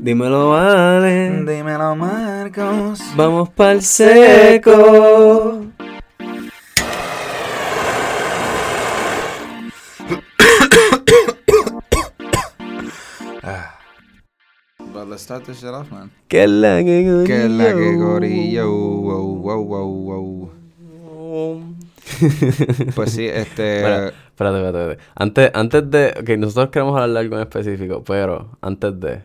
Dímelo, vale. Dímelo, Marcos. Vamos pa'l seco. Start this shit off, man. Que la que gorillo. Que la que gorillo. Wow, wow, wow, wow. Pues sí, este. Espérate, espérate, espérate. Antes, antes de... Ok, nosotros queremos hablar de algo en específico, pero antes de...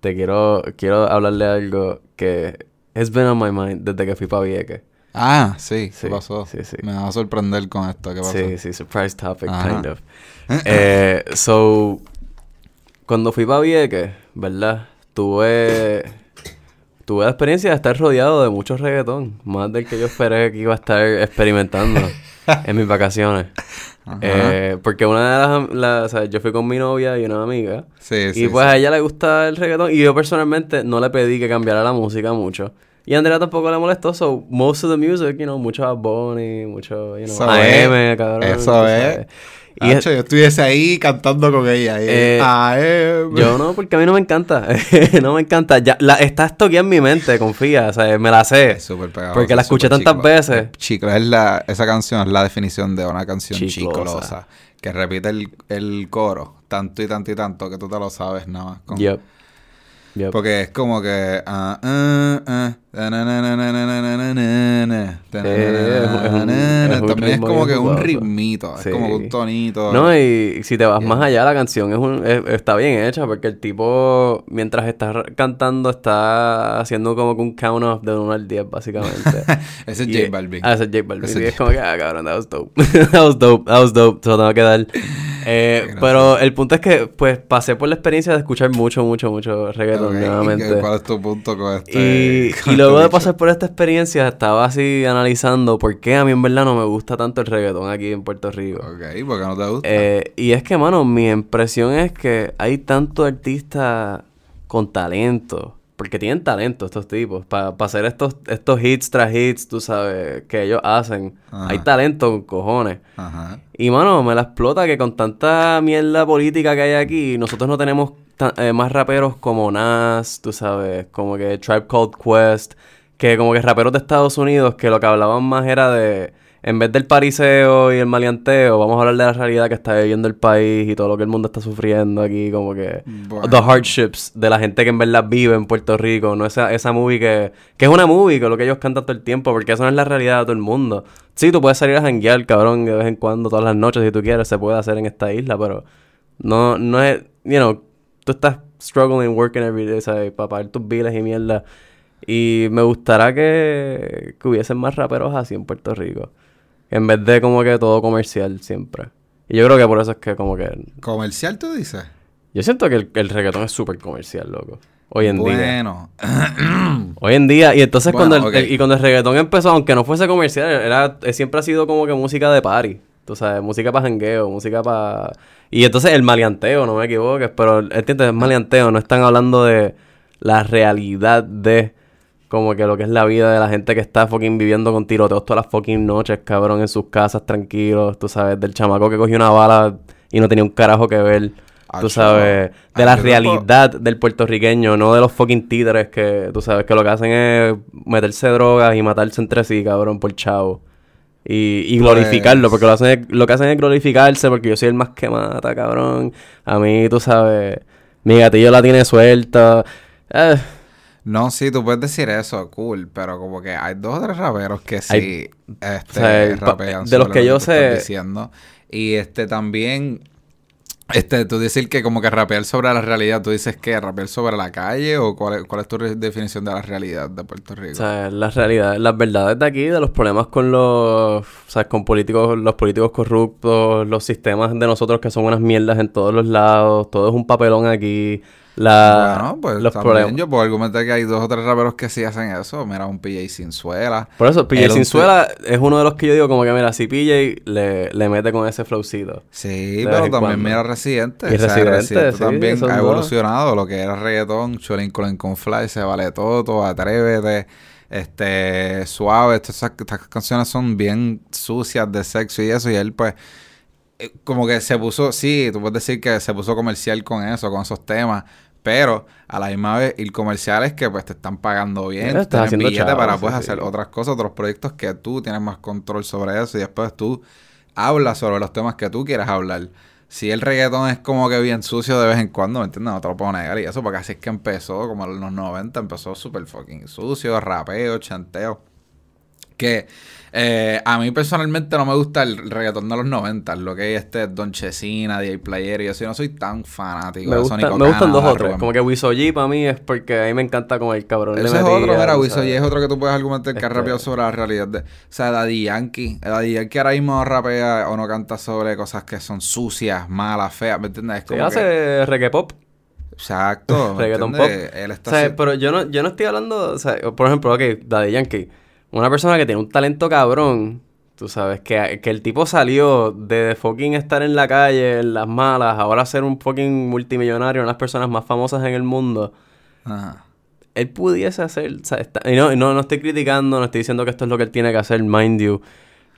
Te quiero... Quiero hablarle algo que... Has been on my mind desde que fui pa' Vieques. Ah, sí, Sí, ¿qué pasó? sí, sí. Me va a sorprender con esto, ¿qué pasó? Sí, sí, surprise topic, Ajá. kind of. Eh, so, cuando fui para Vieques, ¿verdad? Tuve, tuve la experiencia de estar rodeado de mucho reggaetón. Más del que yo esperé que iba a estar experimentando en mis vacaciones. Eh, porque una de las, las- o sea, yo fui con mi novia y una amiga. sí, sí. y pues sí. a ella le gusta el reggaetón. Y yo personalmente no le pedí que cambiara la música mucho. Y a Andrea tampoco le molestó. So, most of the music, you know, mucho Bad Bunny, mucho, you know, Eso AM, es. cabrón. Eso es. sabes. Y es- Hacho, yo estuviese ahí cantando con ella. Eh, Ah, eh, yo no, porque a mí no me encanta. no me encanta. Ya, la, está estoqueada en mi mente, confía. O sea, me la sé. Es súper pegajosa, Porque la escuché tantas veces. Chicla es la, esa canción es la definición de una canción Chiclosa. chiclosa. Que repite el, el coro tanto y tanto y tanto que tú te lo sabes nada más. con- Yep. Yep. Porque es como que. ah, ah, ah, también es como que un ritmito, es como un tonito. No, y si te vas más allá, la canción es está bien hecha porque el tipo, mientras está cantando, está haciendo como que un count off de 1 al 10, básicamente. ese es J Balvin. Ah, ese es J Balvin. es como que, ah, cabrón, that was dope. that was dope, that was dope, se lo tengo que dar. Eh, pero el punto es que, pues, pasé por la experiencia de escuchar mucho, mucho, mucho reggaeton nuevamente. ¿Cuál es tu punto con este? Y lo luego de pasar por esta experiencia, estaba así analizando por qué a mí en verdad no me gusta tanto el reggaetón aquí en Puerto Rico. Ok, ¿por qué no te gusta? Eh, y es que, mano, mi impresión es que hay tantos artistas con talento. Porque tienen talento estos tipos. Para hacer estos, estos hits tras hits, tú sabes, que ellos hacen. Ajá. Hay talento con cojones. Ajá. Y, mano, me la explota que con tanta mierda política que hay aquí, nosotros no tenemos eh, más raperos como Nas, tú sabes, como que Tribe Called Quest, que como que raperos de Estados Unidos que lo que hablaban más era de, en vez del pariseo y el maleanteo, vamos a hablar de la realidad que está viviendo el país y todo lo que el mundo está sufriendo aquí, como que Bueno. the hardships de la gente que en verdad vive en Puerto Rico, no esa, esa movie que, que es una movie, que es lo que ellos cantan todo el tiempo, porque eso no es la realidad de todo el mundo. Sí, tú puedes salir a janguear, cabrón, de vez en cuando, todas las noches, si tú quieres, se puede hacer en esta isla, pero no, no es, you know, tú estás struggling, working every day, ¿sabes? Para pagar tus biles y mierda. Y me gustaría que, que hubiesen más raperos así en Puerto Rico. En vez de como que todo comercial siempre. Y yo creo que por eso es que como que... ¿Comercial tú dices? Yo siento que el, el reggaetón es súper comercial, loco. Hoy en día. Bueno. Hoy en día. Y entonces Bueno, cuando, el, ok. el- y cuando el reggaetón empezó, aunque no fuese comercial, era, eh, siempre ha sido como que música de party. Tú sabes, música para jangueo, música para... Y entonces el maleanteo, no me equivoques, pero entiendes, es maleanteo, no están hablando de la realidad de como que lo que es la vida de la gente que está fucking viviendo con tiroteos todas las fucking noches, cabrón, en sus casas tranquilos, tú sabes, del chamaco que cogió una bala y no tenía un carajo que ver. Tú sabes, de la realidad del puertorriqueño, no de los fucking títeres que, tú sabes, que lo que hacen es meterse drogas y matarse entre sí, cabrón, por chavo. Y, y glorificarlo, Pues- porque lo, hacen lo que hacen es glorificarse, porque yo soy el más que mata, cabrón. A mí, tú sabes, mi gatillo la tiene suelta. Eh, No, sí, tú puedes decir eso, cool, pero como que hay dos o tres raperos que sí Hay- este, o sea, pa- rapean de los que yo sé- diciendo. Y este también, este, tú decir que como que rapear sobre la realidad, tú dices que rapear sobre la calle o cuál cuál es tu definición de la realidad de Puerto Rico. O sea, la realidad, las verdades de aquí, de los problemas con los, o sea, con políticos, los políticos corruptos, los sistemas de nosotros que son unas mierdas en todos los lados, todo es un papelón aquí. La, bueno, pues los también problemas. yo puedo argumentar que hay dos o tres raperos que sí hacen eso. Mira, un PJ Sinzuela. Por eso, PJ Sinzuela es uno de los que yo digo como que, mira, si PJ le, le mete con ese flowcito. Sí, pero también mira Residente. Y O sea, Residente, sí, también ha dos. evolucionado lo que era reggaetón, Colin con Fly, Se Vale Todo, Atrévete, este, Suave. Estas, estas canciones son bien sucias de sexo y eso. Y él, pues, eh, como que se puso, sí, tú puedes decir que se puso comercial con eso, con esos temas. Pero a la misma vez ir comerciales que pues te están pagando bien, Estás tienes haciendo billete para sí. hacer otras cosas, otros proyectos que tú tienes más control sobre eso y después tú hablas sobre los temas que tú quieras hablar. Si el reggaetón es como que bien sucio de vez en cuando, ¿me entiendes? No te lo puedo negar y eso porque así es que empezó, como en los 90 empezó súper fucking sucio, rapeo, chanteo. Que eh, a mí personalmente no me gusta el reggaetón de los 90, lo que es este Don Chesina, DJ Player y eso, yo no soy tan fanático Me, de gusta- Sónico me gustan dos Canadá, o tres. Rubén. Como que Wiso G para mí es porque a mí me encanta como el cabrón Eso es otro, tú Wiso. G es otro que tú puedes argumentar que ha Este- rapeado sobre la realidad de... O sea, Daddy Yankee. Daddy Yankee ahora mismo rapea o no canta sobre cosas que son sucias, malas, feas, ¿me entiendes? Sí, como que- hace reggae pop. Exacto, ¿me Reggaeton pop. Él está O sea, así- pero yo no, yo no estoy hablando, o sea, por ejemplo, ok, Daddy Yankee, una persona que tiene un talento cabrón, tú sabes, que, que el tipo salió de fucking estar en la calle, en las malas, ahora ser un fucking multimillonario, una de las personas más famosas en el mundo. Ajá. Él pudiese hacer, o sea, está- y no, no, no estoy criticando, no estoy diciendo que esto es lo que él tiene que hacer, mind you.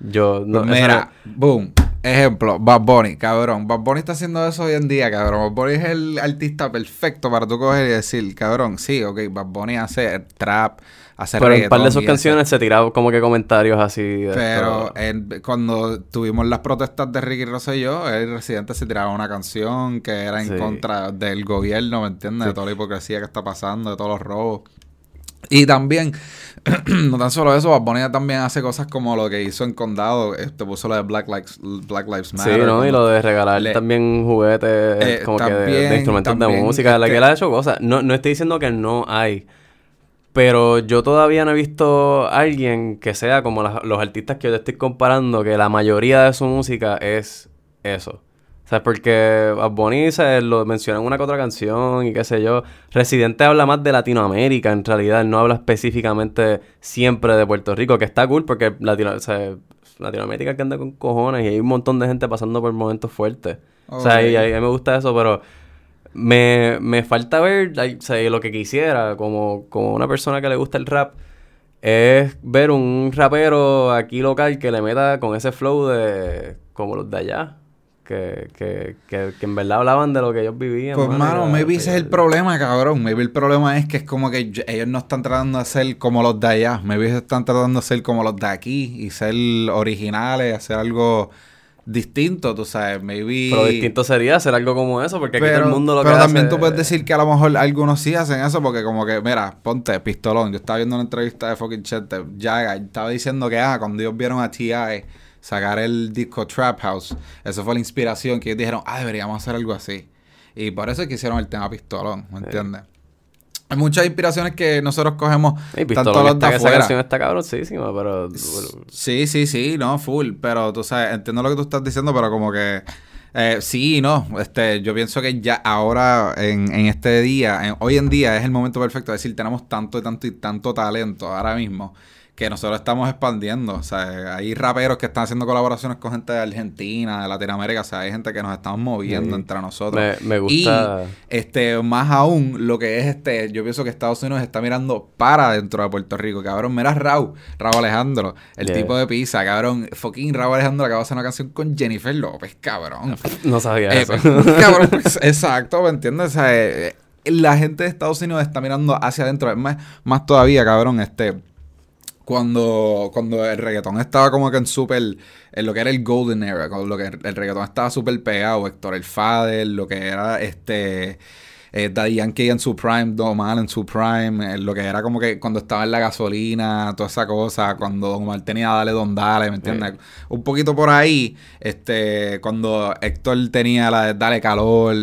Yo, no, mira, boom. Ejemplo, Bad Bunny, cabrón. Bad Bunny está haciendo eso hoy en día, cabrón. Bad Bunny es el artista perfecto para tú coger y decir, cabrón, sí, ok, Bad Bunny hace trap, hace no- pero en un par de sus canciones se tiraba como que comentarios así. de Pero cuando tuvimos las protestas de Ricky Rosselló, el residente se tiraba una canción que era en Sí. contra del gobierno, ¿me entiendes? De toda la hipocresía que está pasando, de todos los robos. Y también, no tan solo eso, Bad Bunny también hace cosas como lo que hizo en Condado, este puso lo de Black Lives, Black Lives Sí, Matter. ¿no? Y lo de regalar le- también juguetes Eh, como que de- instrumentos de música. La este- que él ha hecho cosas. No, no estoy diciendo que no hay. Pero yo todavía no he visto a alguien que sea como los artistas que yo te estoy comparando, que la mayoría de su música es eso. O sea, porque Bunny se lo menciona en una que otra canción y qué sé yo. Residente habla más de Latinoamérica, en realidad. Él no habla específicamente siempre de Puerto Rico, que está cool porque Latino, o sea, Latinoamérica que anda con cojones y hay un montón de gente pasando por momentos fuertes. O sea, y a, a mí me gusta eso, pero me, me falta ver like, lo que quisiera como, como una persona que le gusta el rap es ver un rapero aquí local que le meta con ese flow de como los de allá. Que, que, que, que en verdad hablaban de lo que ellos vivían. Pues, mano, maybe ese es el problema, cabrón. Maybe el problema es que es como que ellos no están tratando de ser como los de allá. Maybe están tratando de ser como los de aquí y ser originales, hacer algo distinto, tú sabes. Maybe... Pero distinto sería hacer algo como eso, porque aquí Pero, todo el mundo lo pero que también hace- tú puedes decir que a lo mejor algunos sí hacen eso porque como que, mira, ponte, pistolón. Yo estaba viendo una entrevista de fucking Chete. Jaga estaba diciendo que, ah, cuando ellos vieron a T.I. sacar el disco Trap House, eso fue la inspiración que ellos dijeron, ah, deberíamos hacer algo así. Y por eso es que hicieron el tema pistolón, ¿me entiendes? Hay muchas inspiraciones que nosotros cogemos Ey, tanto los de está, que esa afuera. canción está cabroncísima, pero... Sí, sí, sí, no, full. Pero tú sabes, entiendo lo que tú estás diciendo, pero como que eh, sí y no. Este, yo pienso que ya ahora, en, en este día, en- hoy en día es el momento perfecto de decir, tenemos tanto y tanto y tanto talento ahora mismo que nosotros estamos expandiendo. O sea, hay raperos que están haciendo colaboraciones con gente de Argentina, de Latinoamérica. O sea, hay gente que nos estamos moviendo Sí. entre nosotros. Me, me gusta... Y este, más aún, lo que es este, yo pienso que Estados Unidos está mirando para dentro de Puerto Rico, cabrón. Mira Raúl, Raúl Alejandro, el Yeah. tipo de pizza, cabrón. Fucking Raúl Alejandro acaba de hacer una canción con Jennifer López, cabrón. No sabía Eh, eso. cabrón, pues, exacto, ¿me entiendes? O sea, eh, eh, la gente de Estados Unidos está mirando hacia adentro. Es más, más todavía, cabrón, este. Cuando, cuando el reggaetón estaba como que en súper, en lo que era el golden era, con lo que el reggaetón estaba súper pegado, Héctor el Fader, lo que era este eh, Daddy Yankee en su prime, Don Omar en su prime, eh, lo que era como que cuando estaba en la gasolina, toda esa cosa, cuando Don Omar tenía Dale Don Dale, ¿me entiendes? Un poquito por ahí, este, cuando Héctor tenía la de Dale Calor,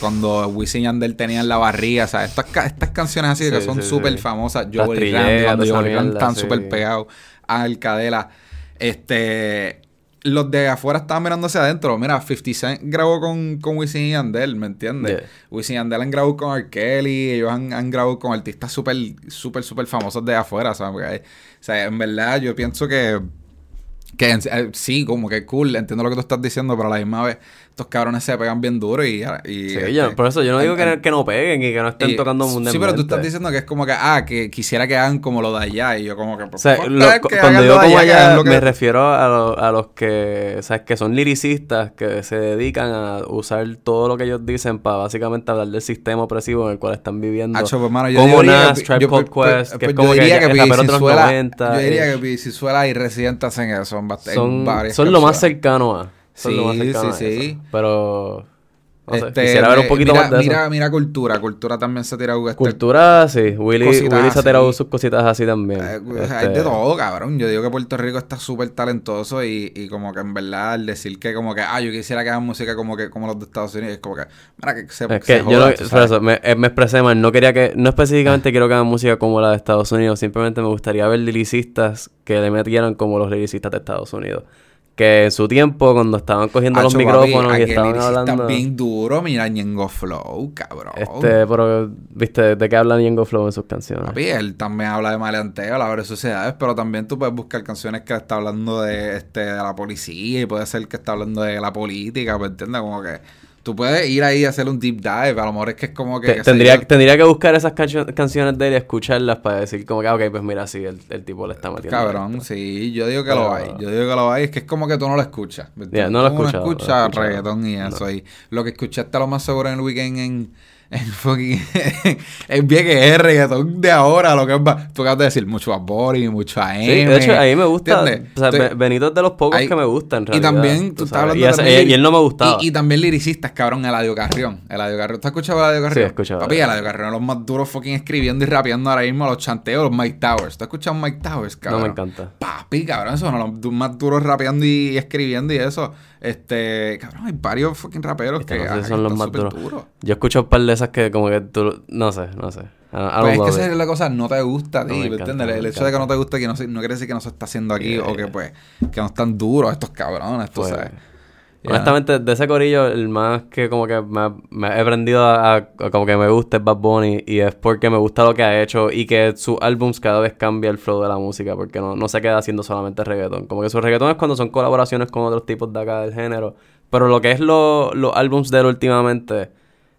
cuando Wisin y Yandel tenían La Barriga, sea, estas, estas canciones así que son súper sí. famosas, trilleras, Randy, cuando Joel Randy sí. súper pegados, Ángel Cadela, este... Los de afuera estaban mirando hacia adentro. Mira, 50 Cent grabó con, con Wisin y Yandel, ¿me entiendes? Yeah. Wisin y Yandel han grabado con R. Kelly, ellos han, han grabado con artistas súper, súper, súper famosos de afuera, ¿sabes? Porque hay- o sea, en verdad yo pienso que Que eh, sí, como que cool, entiendo lo que tú estás diciendo, pero a la misma vez estos cabrones se pegan bien duro y... y Sí, este, yo- por eso yo no digo en- que, que no peguen y que no estén y- tocando Sí, mundialmente. pero tú estás diciendo que es como que, ah, que quisiera que hagan como lo de allá. Y yo como que, O sea, lo- cuando digo como allá, que- me refiero a, lo- a los que, ¿sabes? Que son liricistas, que se dedican a usar todo lo que ellos dicen para básicamente hablar del sistema opresivo en el cual están viviendo. Acho, pues, mano, yo como Nas, que- Tribe Called pues, Quest, pues, que es yo como que que el rapero de los Pizzizuela- 90. Yo diría que Pizzizuela y Residente hacen eso son, son lo más cercano a. Son lo más Sí, sí, sí. Pero, no sé, Este, quisiera ver un poquito mira, más de mira, eso. Mira Cultura. Cultura también se tira... este, Cultura, sí. Willy, Willy se ha tirado sus cositas así también. Eh, o sea, Este, Hay de todo, cabrón. Yo digo que Puerto Rico está súper talentoso y, y como que en verdad al decir que como que, ah, yo quisiera que hagan música como que como los de Estados Unidos, es como que, mira, que se, Es se que yo joda, no, eso, me, eh, me expresé mal. No quería que, no específicamente quiero que hagan música como la de Estados Unidos. Simplemente me gustaría ver liricistas que le metieran como los liricistas de Estados Unidos. Que en su tiempo, cuando estaban cogiendo los Acho, papi, micrófonos y estaban hablando. bien duro, mira Ñengo Flow, cabrón. Este, pero, ¿viste? ¿De qué habla Ñengo Flow en sus canciones? Papi, él también habla de maleanteo, habla de sociedades, pero también tú puedes buscar canciones que está hablando de este de la policía y puede ser que está hablando de la política, ¿me entiendes? Como que tú puedes ir ahí a hacer un deep dive, a lo mejor es que es como que... Te- sé tendría, tendría que buscar esas cancio- canciones de él y escucharlas para decir como que, ah, ok, pues mira, sí, el, el tipo le está metiendo. Cabrón, sí, yo digo que Pero- lo hay. Yo digo que lo hay. Es que es como que tú no lo escuchas. ¿me Ya, entiendes? no lo escuchado, no escuchas reggaetón y No. eso. Y lo que escuchaste lo más seguro en el weekend en, en fucking. es bien que es reggaetón de ahora. Lo que es. Tú acabas de decir mucho a Bori, mucho a M. Sí, de hecho, ahí me gusta. ¿entiendes? O sea, Benito es de los pocos que me gustan, en y también, tú estás hablando y, ese- también y- él no me gustaba. Y, y también liricistas, cabrón, Eladio Carrión. Eladio Carrión. ¿Tú has escuchado a Eladio Carrión? Sí, he escuchado a Papi, Eladio. Carrión es los más duros fucking escribiendo y rapeando ahora mismo los chanteos, los Mike Towers. ¿Tú has escuchado a Mike Towers, no cabrón? me encanta. Papi, cabrón, esos son los más duros rapeando y escribiendo y eso. Este, cabrón, hay varios fucking raperos Es que que, no sé si son los más duros. Yo escucho un par de esas que como que tú... No sé, no sé. Don't Pues es que esa es la cosa, no te gusta No ¿me encanta, El hecho de que no te guste que no, no quiere decir que no se está haciendo aquí Yeah, o que pues, que no están duros estos cabrones, tú Pues, sabes. Honestamente, de ese corillo, el más que como que me, me he aprendido a, como que me gusta es Bad Bunny y es porque me gusta lo que ha hecho y que sus álbums cada vez cambia el flow de la música porque no, no se queda haciendo solamente reggaetón. Como que su reggaetón es cuando son colaboraciones con otros tipos de acá del género. Pero lo que es lo- los álbums de él últimamente,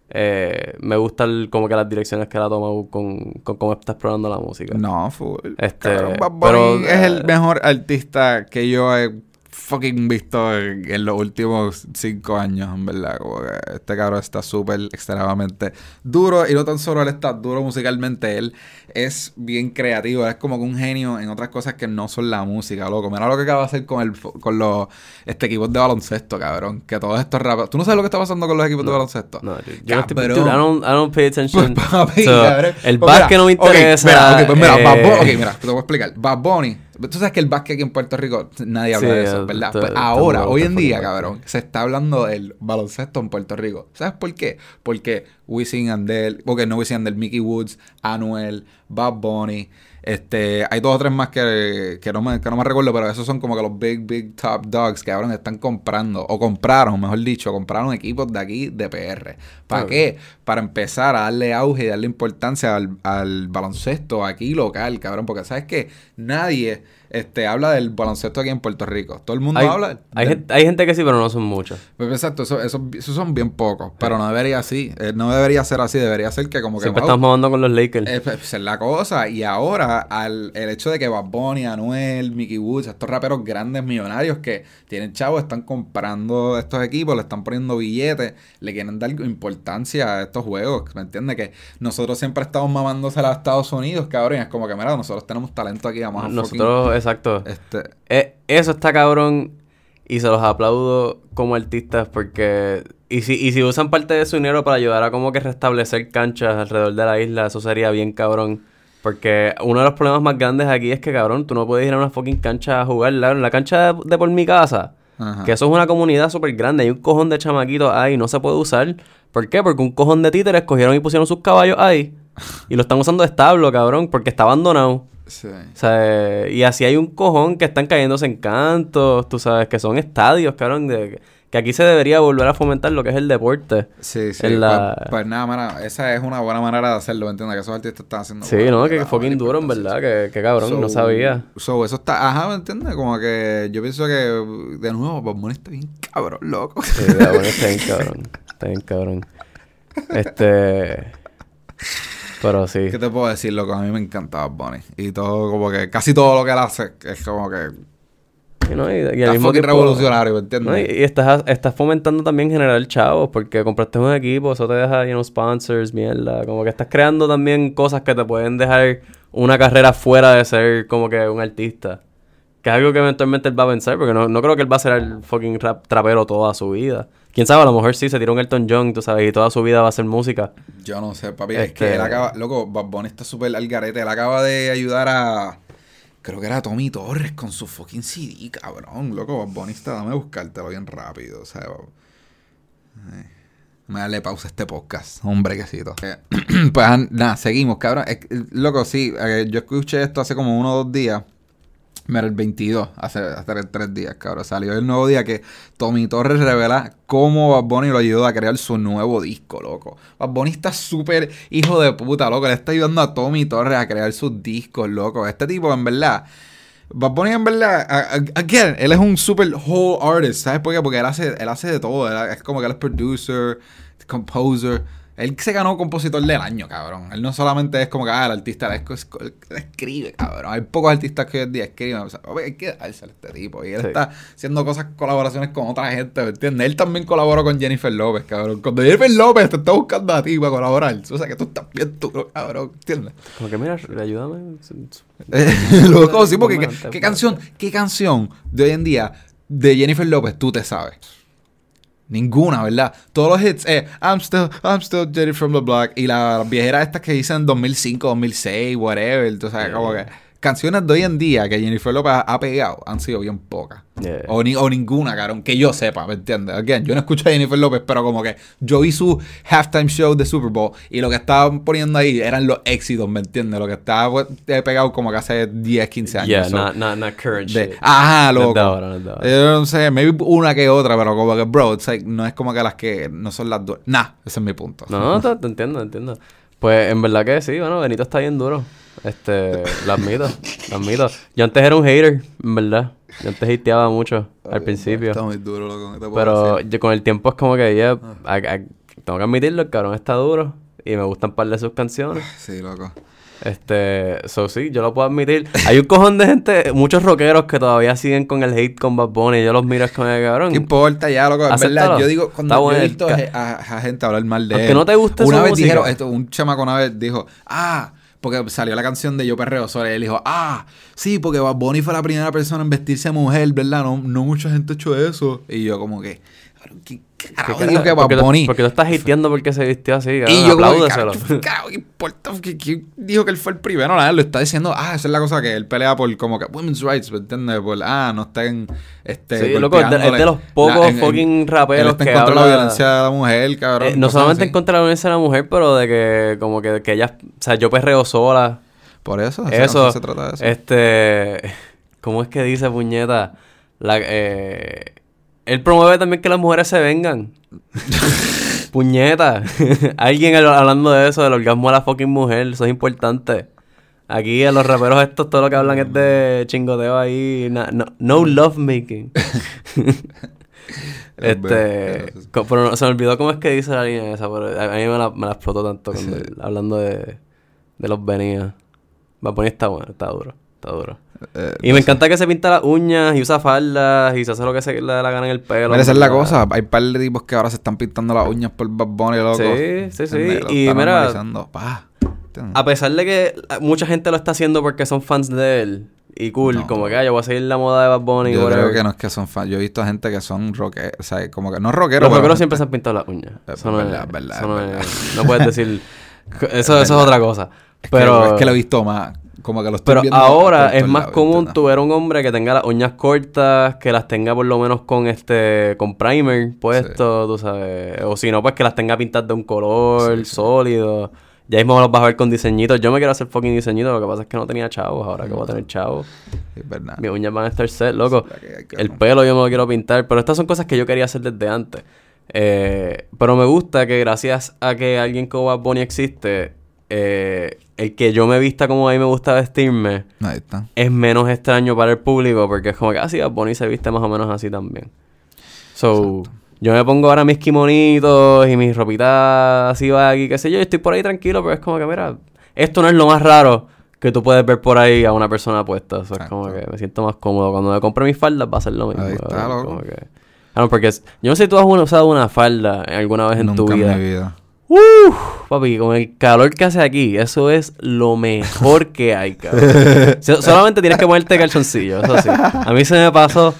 eh, me gusta el- como que las direcciones que él ha tomado con, con cómo está explorando la música. No, full. Este, Cabrón, Bad Bunny pero, es el eh, mejor artista que yo he fucking visto en, en los últimos cinco años, en verdad. Como que este cabrón está súper extremadamente duro. Y no tan solo él está duro musicalmente, él es bien creativo. Es como que un genio en otras cosas que no son la música, loco. Mira lo que acaba de hacer con el con los este equipos de baloncesto, cabrón. Que todos estos raperos. ¿Tú no sabes lo que está pasando con los equipos de baloncesto? No, dude, yo no Cabrón. dude, I don't, I don't pay attention. Pues, papi, So, el Pues básquet mira, no me interesa. mira, ok, pues mira, eh, Bad Bunny- ok, mira, te voy a explicar. Bad Bunny. Tú sabes que el básquet aquí en Puerto Rico nadie habla Sí, de eso, ¿verdad? Pues ahora, hoy en día, cabrón, se está hablando del baloncesto en Puerto Rico. ¿Sabes por qué? Porque Wisin Andel, porque no Wisin Andel, Mickey Woods, Anuel, Bad Bunny, este, hay dos o tres más que, que, no me, que no me recuerdo, pero esos son como que los big, big top dogs que ahora están comprando, o compraron, mejor dicho, compraron equipos de aquí de PR. ¿Para qué? Para empezar a darle auge y darle importancia al, al baloncesto aquí local, cabrón, porque sabes que nadie este, habla del baloncesto aquí en Puerto Rico. Todo el mundo hay, habla. hay, gente, hay gente que sí, pero no son muchos. pues exacto, eso, eso, esos son bien pocos, pero no debería así, eh, no debería ser así, debería ser que como que Siempre wow, estamos jugando con los Lakers. es, pues, es la cosa. Y ahora, al, el hecho de que Bad Bunny, Anuel, Mickey Woods, estos raperos grandes millonarios que tienen chavos, están comprando estos equipos, le están poniendo billetes, le quieren dar importancia a estos juegos. ¿Me entiendes? Que nosotros siempre estamos mamándose a Estados Unidos, cabrón. y Es como que, mira, nosotros tenemos talento aquí, vamos a Nosotros, exacto. Este, Eh, eso está cabrón y se los aplaudo como artistas porque... Y si, y si usan parte de su dinero para ayudar a como que restablecer canchas alrededor de la isla, eso sería bien cabrón. Porque uno de los problemas más grandes aquí es que, cabrón, tú no puedes ir a una fucking cancha a jugar. La, la cancha de, de por mi casa, Ajá. que eso es una comunidad súper grande. Hay un cojón de chamaquitos ahí no se puede usar. ¿Por qué? Porque un cojón de títeres cogieron y pusieron sus caballos ahí. Y lo están usando de establo, cabrón, porque está abandonado. Sí. O sea, y así hay un cojón que están cayéndose en cantos, tú sabes, que son estadios, cabrón, de, que aquí se debería volver a fomentar lo que es el deporte. Sí, sí. La- Pues, pues nada, mano, esa es una buena manera de hacerlo, ¿me entiendes? Que esos artistas están haciendo. Sí, ¿no? Que fucking duro, en verdad. Que, que cabrón, no sabía. So, eso está, ajá, ¿me entiendes? Como que yo pienso que, de nuevo, Bob está bien cabrón, loco. Sí, bueno, está bien cabrón. Está bien cabrón. Este... Pero sí. ¿Qué te puedo decir, loco? A mí me encanta Bob Bunny. Y todo, como que, casi todo lo que él hace es como que. Y, no, y, y al Está mismo fucking tiempo- revolucionario, ¿me entiendes? No, y, y estás, estás fomentando también generar chavos, porque compraste un equipo, eso te deja, you know, sponsors, mierda. Como que estás creando también cosas que te pueden dejar una carrera fuera de ser como que un artista. Que es algo que eventualmente él va a pensar, porque no, no creo que él va a ser el fucking rap- trapero toda su vida. Quién sabe, a lo mejor sí se tiró un Elton John, tú sabes, y toda su vida va a ser música. Yo no sé, papi. Es Este- que él acaba. Loco, Bad Bunny está súper al garete. Él acaba de ayudar a. Creo que era Tommy Torres con su fucking CD, cabrón. Loco, Bad Bunny está. Dame buscártelo bien rápido. O sea, Ay. Me darle pausa a este podcast. Un brequecito. Eh, pues nada, seguimos, cabrón. Loco, sí. eh, yo escuché esto hace como uno o dos días. Mira, el 22, hace, hace tres días, cabrón. Salió el nuevo día que Tommy Torres revela cómo Bad Bunny lo ayudó a crear su nuevo disco, loco. Bad Bunny está súper hijo de puta, loco. Le está ayudando a Tommy Torres a crear sus discos, loco. Este tipo, en verdad... Bad Bunny, en verdad, again, él es un super whole artist, ¿sabes por qué? Porque él hace, él hace de todo. Es como que él es producer, composer. Él se ganó compositor del año, cabrón. Él no solamente es como que, ah, el artista, él escribe, cabrón. Hay pocos artistas que hoy en día escriben. O sea, hay que dárselo a este tipo. Y él Sí. está haciendo cosas, colaboraciones con otra gente, ¿me entiendes? Él también colaboró con Jennifer López, cabrón. Cuando Jennifer López te está buscando a ti para colaborar, o sea que tú estás bien duro, cabrón, ¿entiendes? Como que, mira, ayúdame. Loco, sí, porque ¿qué, qué canción, qué canción de hoy en día de Jennifer López tú te sabes? Ninguna, ¿verdad? Todos los hits, eh, I'm still, I'm still Jennifer from the block. Y las viejeras estas que dicen 2005, 2006, whatever. Tú sabes, como que canciones de hoy en día que Jennifer López ha, pegado han sido bien pocas. Yeah. O, ni, o ninguna, cabrón, que yo sepa, ¿me entiendes? Again, yo no escucho a Jennifer López, pero como que yo vi su halftime show de Super Bowl y lo que estaban poniendo ahí eran los éxitos, ¿me entiendes? Lo que estaba pues, eh, pegado como que hace 10, 15 años. Yeah, So, not, not, not current de- shit. ajá, No loco. ahora, no ahora. Yo no sé, maybe una que otra, pero como que, bro, it's like, no es como que las que no son las dos. Nah, ese es mi punto. No, no, te, te entiendo, te entiendo. Pues en verdad que sí, bueno, Benito está bien duro. Este, lo admito, lo admito. Yo antes era un hater, en verdad. Yo antes hateaba mucho al principio. Está muy duro, loco. ¿qué te puedo Pero decir? yo con el tiempo es como que ya, a- a- tengo que admitirlo, el cabrón está duro. Y me gustan par de sus canciones. Sí, loco. Este, so sí, yo lo puedo admitir. Hay un cojón de gente, muchos rockeros que todavía siguen con el hate con Bad Bunny. Yo los miro es como que cabrón. ¿Qué importa ya, loco? En verdad, yo digo, cuando yo he visto a, a gente hablar mal de Aunque él. no te guste Una vez música. dijeron, esto, un chamaco una vez dijo, ah, porque salió la canción de Yo Perreo y él dijo, ah, sí, porque Bad Bunny fue la primera persona en vestirse mujer, ¿verdad? No, no mucha gente ha hecho eso. Y yo como que, ¿qué ¿Qué carajo cara- dijo que porque Bad Bunny? Porque tú estás hateando porque se vistió así. Y yo que, Apláudeselo. carajo, ¿qué carajo, ¿qué importa? ¿Qué- qué dijo que él fue el primero? Nada, lo está diciendo, ah, esa es la cosa que él pelea por como que women's rights, ¿me entiendes? Por, ah, no estén, este, Sí, loco, es de- los pocos fucking raperos está en que contra de la violencia de la mujer, cabrón. Eh, no solamente en contra de la violencia de la mujer, pero de que como que, que ella, o sea, yo perreo sola. Por eso, Eso, se trata de eso. este, ¿cómo es que dice puñeta? La, eh, él promueve también que las mujeres se vengan. puñeta. Alguien hab- hablando de eso, del orgasmo a la fucking mujer, eso es importante. Aquí a los raperos estos todo lo que hablan es de chingoteo ahí, na- no, no love making. Este, pero no- se me olvidó cómo es que dice la línea esa, pero a, mí me la, me la explotó tanto cuando Sí. hablando de, de los venidas. Va a poner está bueno, está duro, está duro. Eh, Y me encanta que se pinta las uñas y usa faldas y se hace lo que se le da la gana en el pelo. Mira, esa es la ¿verdad? cosa. Hay par de tipos que ahora se están pintando las uñas por Bad Bunny, loco. Sí, sí, sí. Y mira. A pesar de que mucha gente lo está haciendo porque son fans de él y cool, No. como que ah, yo voy a seguir la moda de Bad Bunny. Yo whatever. creo que no es que son fans. Yo he visto gente que son rockeros. O sea, como que no rockeros. Los rockeros siempre se han pintado las uñas. Es Eso no verdad, es, es verdad, eso no, es verdad. es- no puedes decir. Eso, eso es otra cosa. Es que- Pero, es que lo he visto más. Como que lo estoy pero viendo ahora es más común tu ver un hombre que tenga las uñas cortas, que las tenga por lo menos con este con primer puesto, tú sabes. O si no, pues que las tenga pintadas de un color Sí, sí. sólido. Ya mismo los vas a ver con diseñitos. Yo me quiero hacer fucking diseñitos. Lo que pasa es que no tenía chavos. Ahora que voy a tener chavos. Es verdad. Mis uñas van a estar set, loco. Que El pelo yo me lo quiero pintar. Pero estas son cosas que yo quería hacer desde antes. Eh, pero me gusta que gracias a que alguien como Bad Bunny existe, eh, el que yo me vista como a mí me gusta vestirme Ahí está. es menos extraño para el público porque es como que así Bad Bunny se viste más o menos así también. So, yo me pongo ahora mis kimonitos y mis ropitas así aquí, qué sé yo, estoy por ahí tranquilo, pero es como que, mira, esto no es lo más raro que tú puedes ver por ahí a una persona puesta. Eso es como que me siento más cómodo. Cuando me compre mis faldas va a ser lo mismo. Ahí está, cabrón, loco. como que- Claro, porque es- yo no sé si tú has usado una falda alguna vez en Nunca tu vida. en mi vida. Uf, papi, con el calor que hace aquí, eso es lo mejor que hay, cabrón. So- solamente tienes que ponerte calzoncillo, eso sí. A mí se me pasó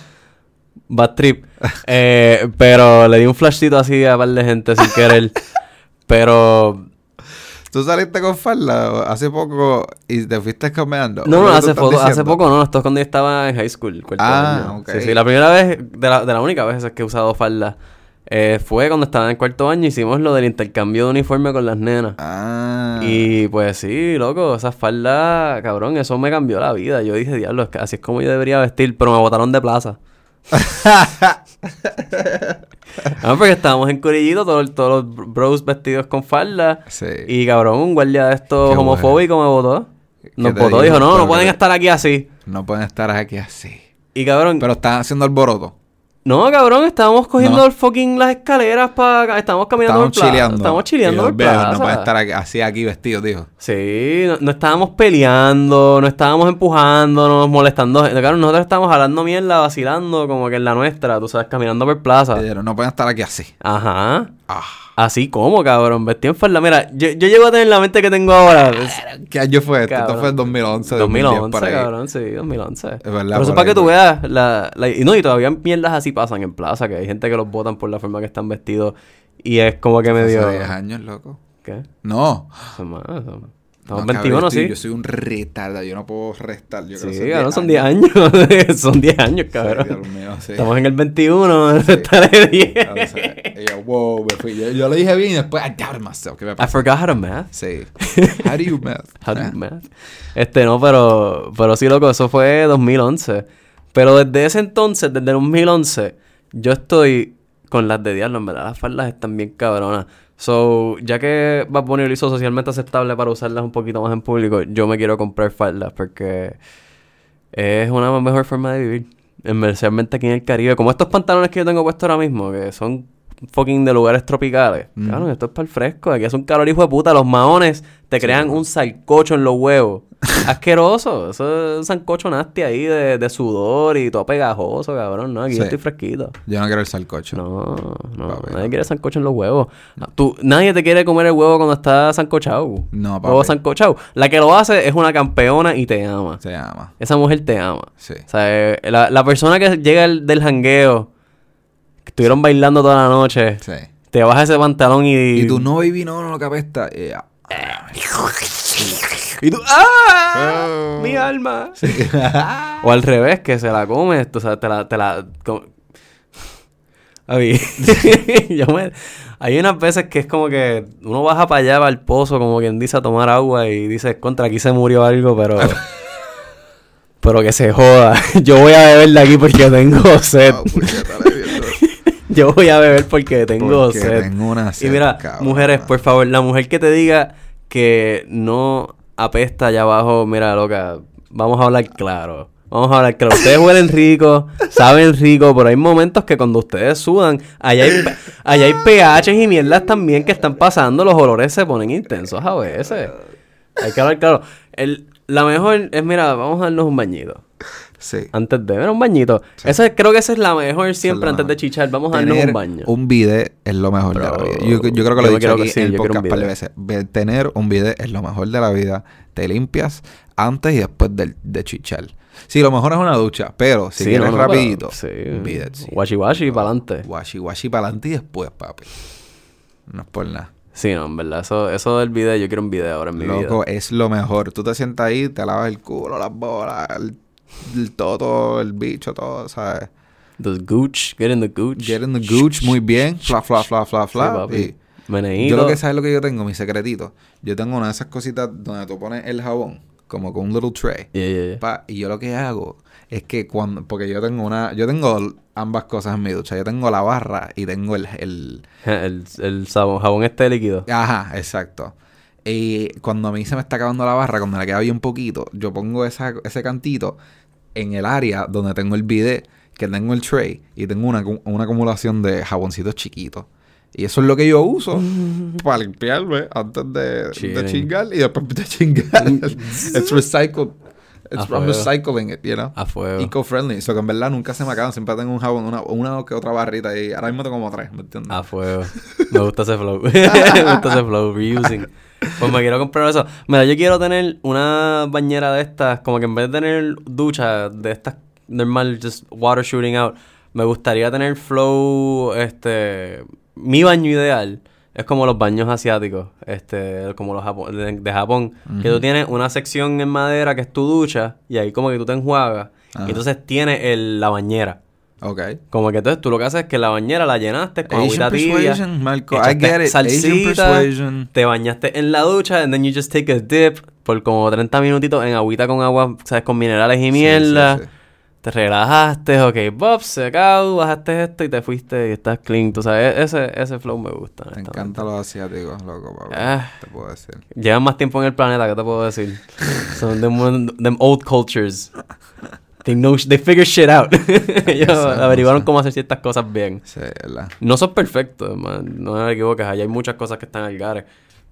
bad trip, eh, pero le di un flashcito así a un par de gente sin querer. Pero ¿Tú saliste con falda hace poco y te fuiste caminando? no, no, ¿Lo que tú hace, poco, hace poco no, esto es cuando yo estaba en high school. Ah, ok. Sí, sí, la primera vez, de la, de la única vez que he usado falda, eh, fue cuando estaba en el cuarto año, hicimos lo del intercambio de uniforme con las nenas. Ah. Y pues sí, loco, esa falda, cabrón, eso me cambió la vida. Yo dije, diablo, es que así es como yo debería vestir, pero me botaron de plaza. Ah, porque estábamos en Corillito, todos, todos los bros vestidos con falda. Sí. Y cabrón, un guardia de estos homofóbicos me votó. Nos votó, dijo? no, no pueden estar aquí así. No pueden estar aquí así. Y cabrón, Pero están haciendo alboroto. No, cabrón, estábamos cogiendo No. el fucking las escaleras para estábamos caminando Estamos por plaza. chileando. Estábamos chileando por plaza. No estar aquí- así aquí vestidos, dijo. Sí, no, no estábamos peleando, no estábamos empujándonos, molestando. Claro, nosotros estábamos hablando mierda, vacilando, como que en la nuestra, tú sabes, caminando por plaza. Dijeron, no pueden estar aquí así. Ajá. Ah. Así como, cabrón, vestido en falda. Mira, yo, yo llego a tener la mente que tengo ahora. Es- ¿Qué año fue esto? Cabrón. Esto fue en 2011, 2010, 2011, por ahí. cabrón, sí, 2011. verdad, Pero eso por para que tú veas, la, la- y no, y todavía mierdas así pasan en plaza, que hay gente que los votan por la forma que están vestidos. Y es como que Hace medio... 10 años, loco. ¿Qué? No. Eso es más, eso- Estamos No, cabrón, 21, yo estoy- sí. Yo soy un retarda, yo no puedo restar. Yo creo Sí, cabrón, son 10 años. son 10 años, Sí, cabrón. Dios mío, sí. Estamos en el 21, estaré 10. O sea, yo, wow, me fui. Yo, yo lo dije bien y después, I doubted myself. ¿Qué me I pasa? forgot how to math. Sí. How do you math? How to Ah. math. Este, no, pero, pero sí, loco, eso fue 2011. Pero desde ese entonces, desde 2011, yo estoy con las de diablo, en verdad. Las faldas están bien cabronas. So, ya que Bad Bunny lo hizo socialmente aceptable para usarlas un poquito más en público, yo me quiero comprar faldas porque es una mejor forma de vivir. Especialmente aquí en el Caribe. Como estos pantalones que yo tengo puestos ahora mismo, que son fucking de lugares tropicales. Mm. Claro, esto es para el fresco. Aquí es un calor hijo de puta. Los maones te crean un salcocho en los huevos. Asqueroso. Eso es un sancocho nasty ahí de, de sudor y todo pegajoso, cabrón. No, aquí Sí. yo estoy fresquito. Yo no quiero el salcocho. No, no, Papi, nadie no. quiere sancocho en los huevos. Tú, nadie te quiere comer el huevo cuando está sancochado. No, papi. Huevo sancochado. La que lo hace es una campeona y te ama. Se llama. Esa mujer te ama. Sí. O sea, eh, la, la persona que llega el- del jangueo, estuvieron bailando toda la noche, Sí. te baja ese pantalón y... Y tú, no, baby, no, no, que apesta. Y tú, ¡ah! Oh. ¡Mi alma! o al revés, que se la comes, tú sabes, te la... Te la A mí, yo me- hay unas veces que es como que uno baja para allá, para el pozo, como quien dice, a tomar agua y dice, contra, aquí se murió algo, pero... pero que se joda. Yo voy a beber de aquí porque tengo sed. Ah, le viendo. Yo voy a beber porque tengo Porque sed. tengo una y mira, cabrón. mujeres, por favor, la mujer que te diga que no apesta allá abajo, mira, loca, vamos a hablar claro. Vamos a hablar claro. Ustedes huelen rico, saben rico, pero hay momentos que cuando ustedes sudan, allá hay, allá hay pHs y mierdas también que están pasando, los olores se ponen intensos a veces. Hay que hablar claro. El, la mejor es, mira, vamos a darnos un bañito. Sí. Antes de ver un bañito. Esa, creo que esa es la mejor siempre antes de chichar. Vamos a darnos un baño. Un bidet es lo mejor de la vida. Yo, yo creo que lo he dicho aquí que sí, en el podcast par de veces. Ve- Tener un bidet es lo mejor de la vida. Te limpias antes y después del- de, chichar. Sí, lo mejor es una ducha, pero si Sí, quieres no, no, rapidito, pero- sí. un bidet, sí. Washi washi para adelante. Washi washi para adelante y después, papi. No es por nada. Sí, no, en verdad. Eso, eso del video, yo quiero un video ahora en mi Loco, vida. es lo mejor. Tú te sientas ahí, te lavas el culo, las bolas, el, el toto, el bicho, todo, ¿sabes? The gooch. Get in the gooch. Get in the gooch muy bien. Fla, fla, fla, fla, fla. y. Yo lo que sabes lo que yo tengo, mi secretito. Yo tengo una de esas cositas donde tú pones el jabón, como con un little tray. Yeah, yeah, yeah. Pa, y yo lo que hago es que cuando, porque yo tengo una, yo tengo ambas cosas en mi ducha. Yo tengo la barra y tengo el, el El, el sabón- jabón este líquido. ajá, exacto. Y cuando a mí se me está acabando la barra, cuando le queda bien poquito, yo pongo esa, ese cantito en el área donde tengo el bidet, que tengo el tray, y tengo una, una acumulación de jaboncitos chiquitos. Y eso es lo que yo uso para limpiarme antes de, chingar y después de chingar. It's recycled. It's fuego. recycling it, you know. A fuego. Eco-friendly. So que en verdad nunca se me acaban. Siempre tengo un jabón, una, una que otra barrita. Y ahora mismo tengo como tres, ¿me entiendes? A fuego. Me gusta ese flow. me gusta ese flow. Reusing. Pues me quiero comprar eso. Mira, yo quiero tener una bañera de estas. Como que en vez de tener ducha de estas normal, just water shooting out. Me gustaría tener flow. Este. Mi baño ideal. Es como los baños asiáticos, este, como los japo- de, de Japón, que tú tienes una sección en madera que es tu ducha y ahí como que tú te enjuagas y entonces tienes el, la bañera. Ok. Como que entonces tú lo que haces es que la bañera la llenaste con Asian agüita tibia. persuasion, Marco. I get it. Asian salsita, persuasion. te bañaste en la ducha, and then you just take a dip por como 30 minutitos en agüita con agua, ¿sabes? Con minerales y Sí, mierda. sí, sí. Te relajaste, ok, bob, secado, bajaste esto y te fuiste y estás clean. Tú sabes, ese, ese flow me gusta. Me honestamente. encantan los asiáticos, loco, papá. Ah. Te puedo decir. Llevan más tiempo en el planeta, ¿qué te puedo decir? Son them, them old cultures. They, know, they figure shit out. Ellos averiguaron cómo hacer ciertas cosas bien. Sí, ¿verdad? No son perfectos, man. No me equivoques. Allá hay muchas cosas que están al gare.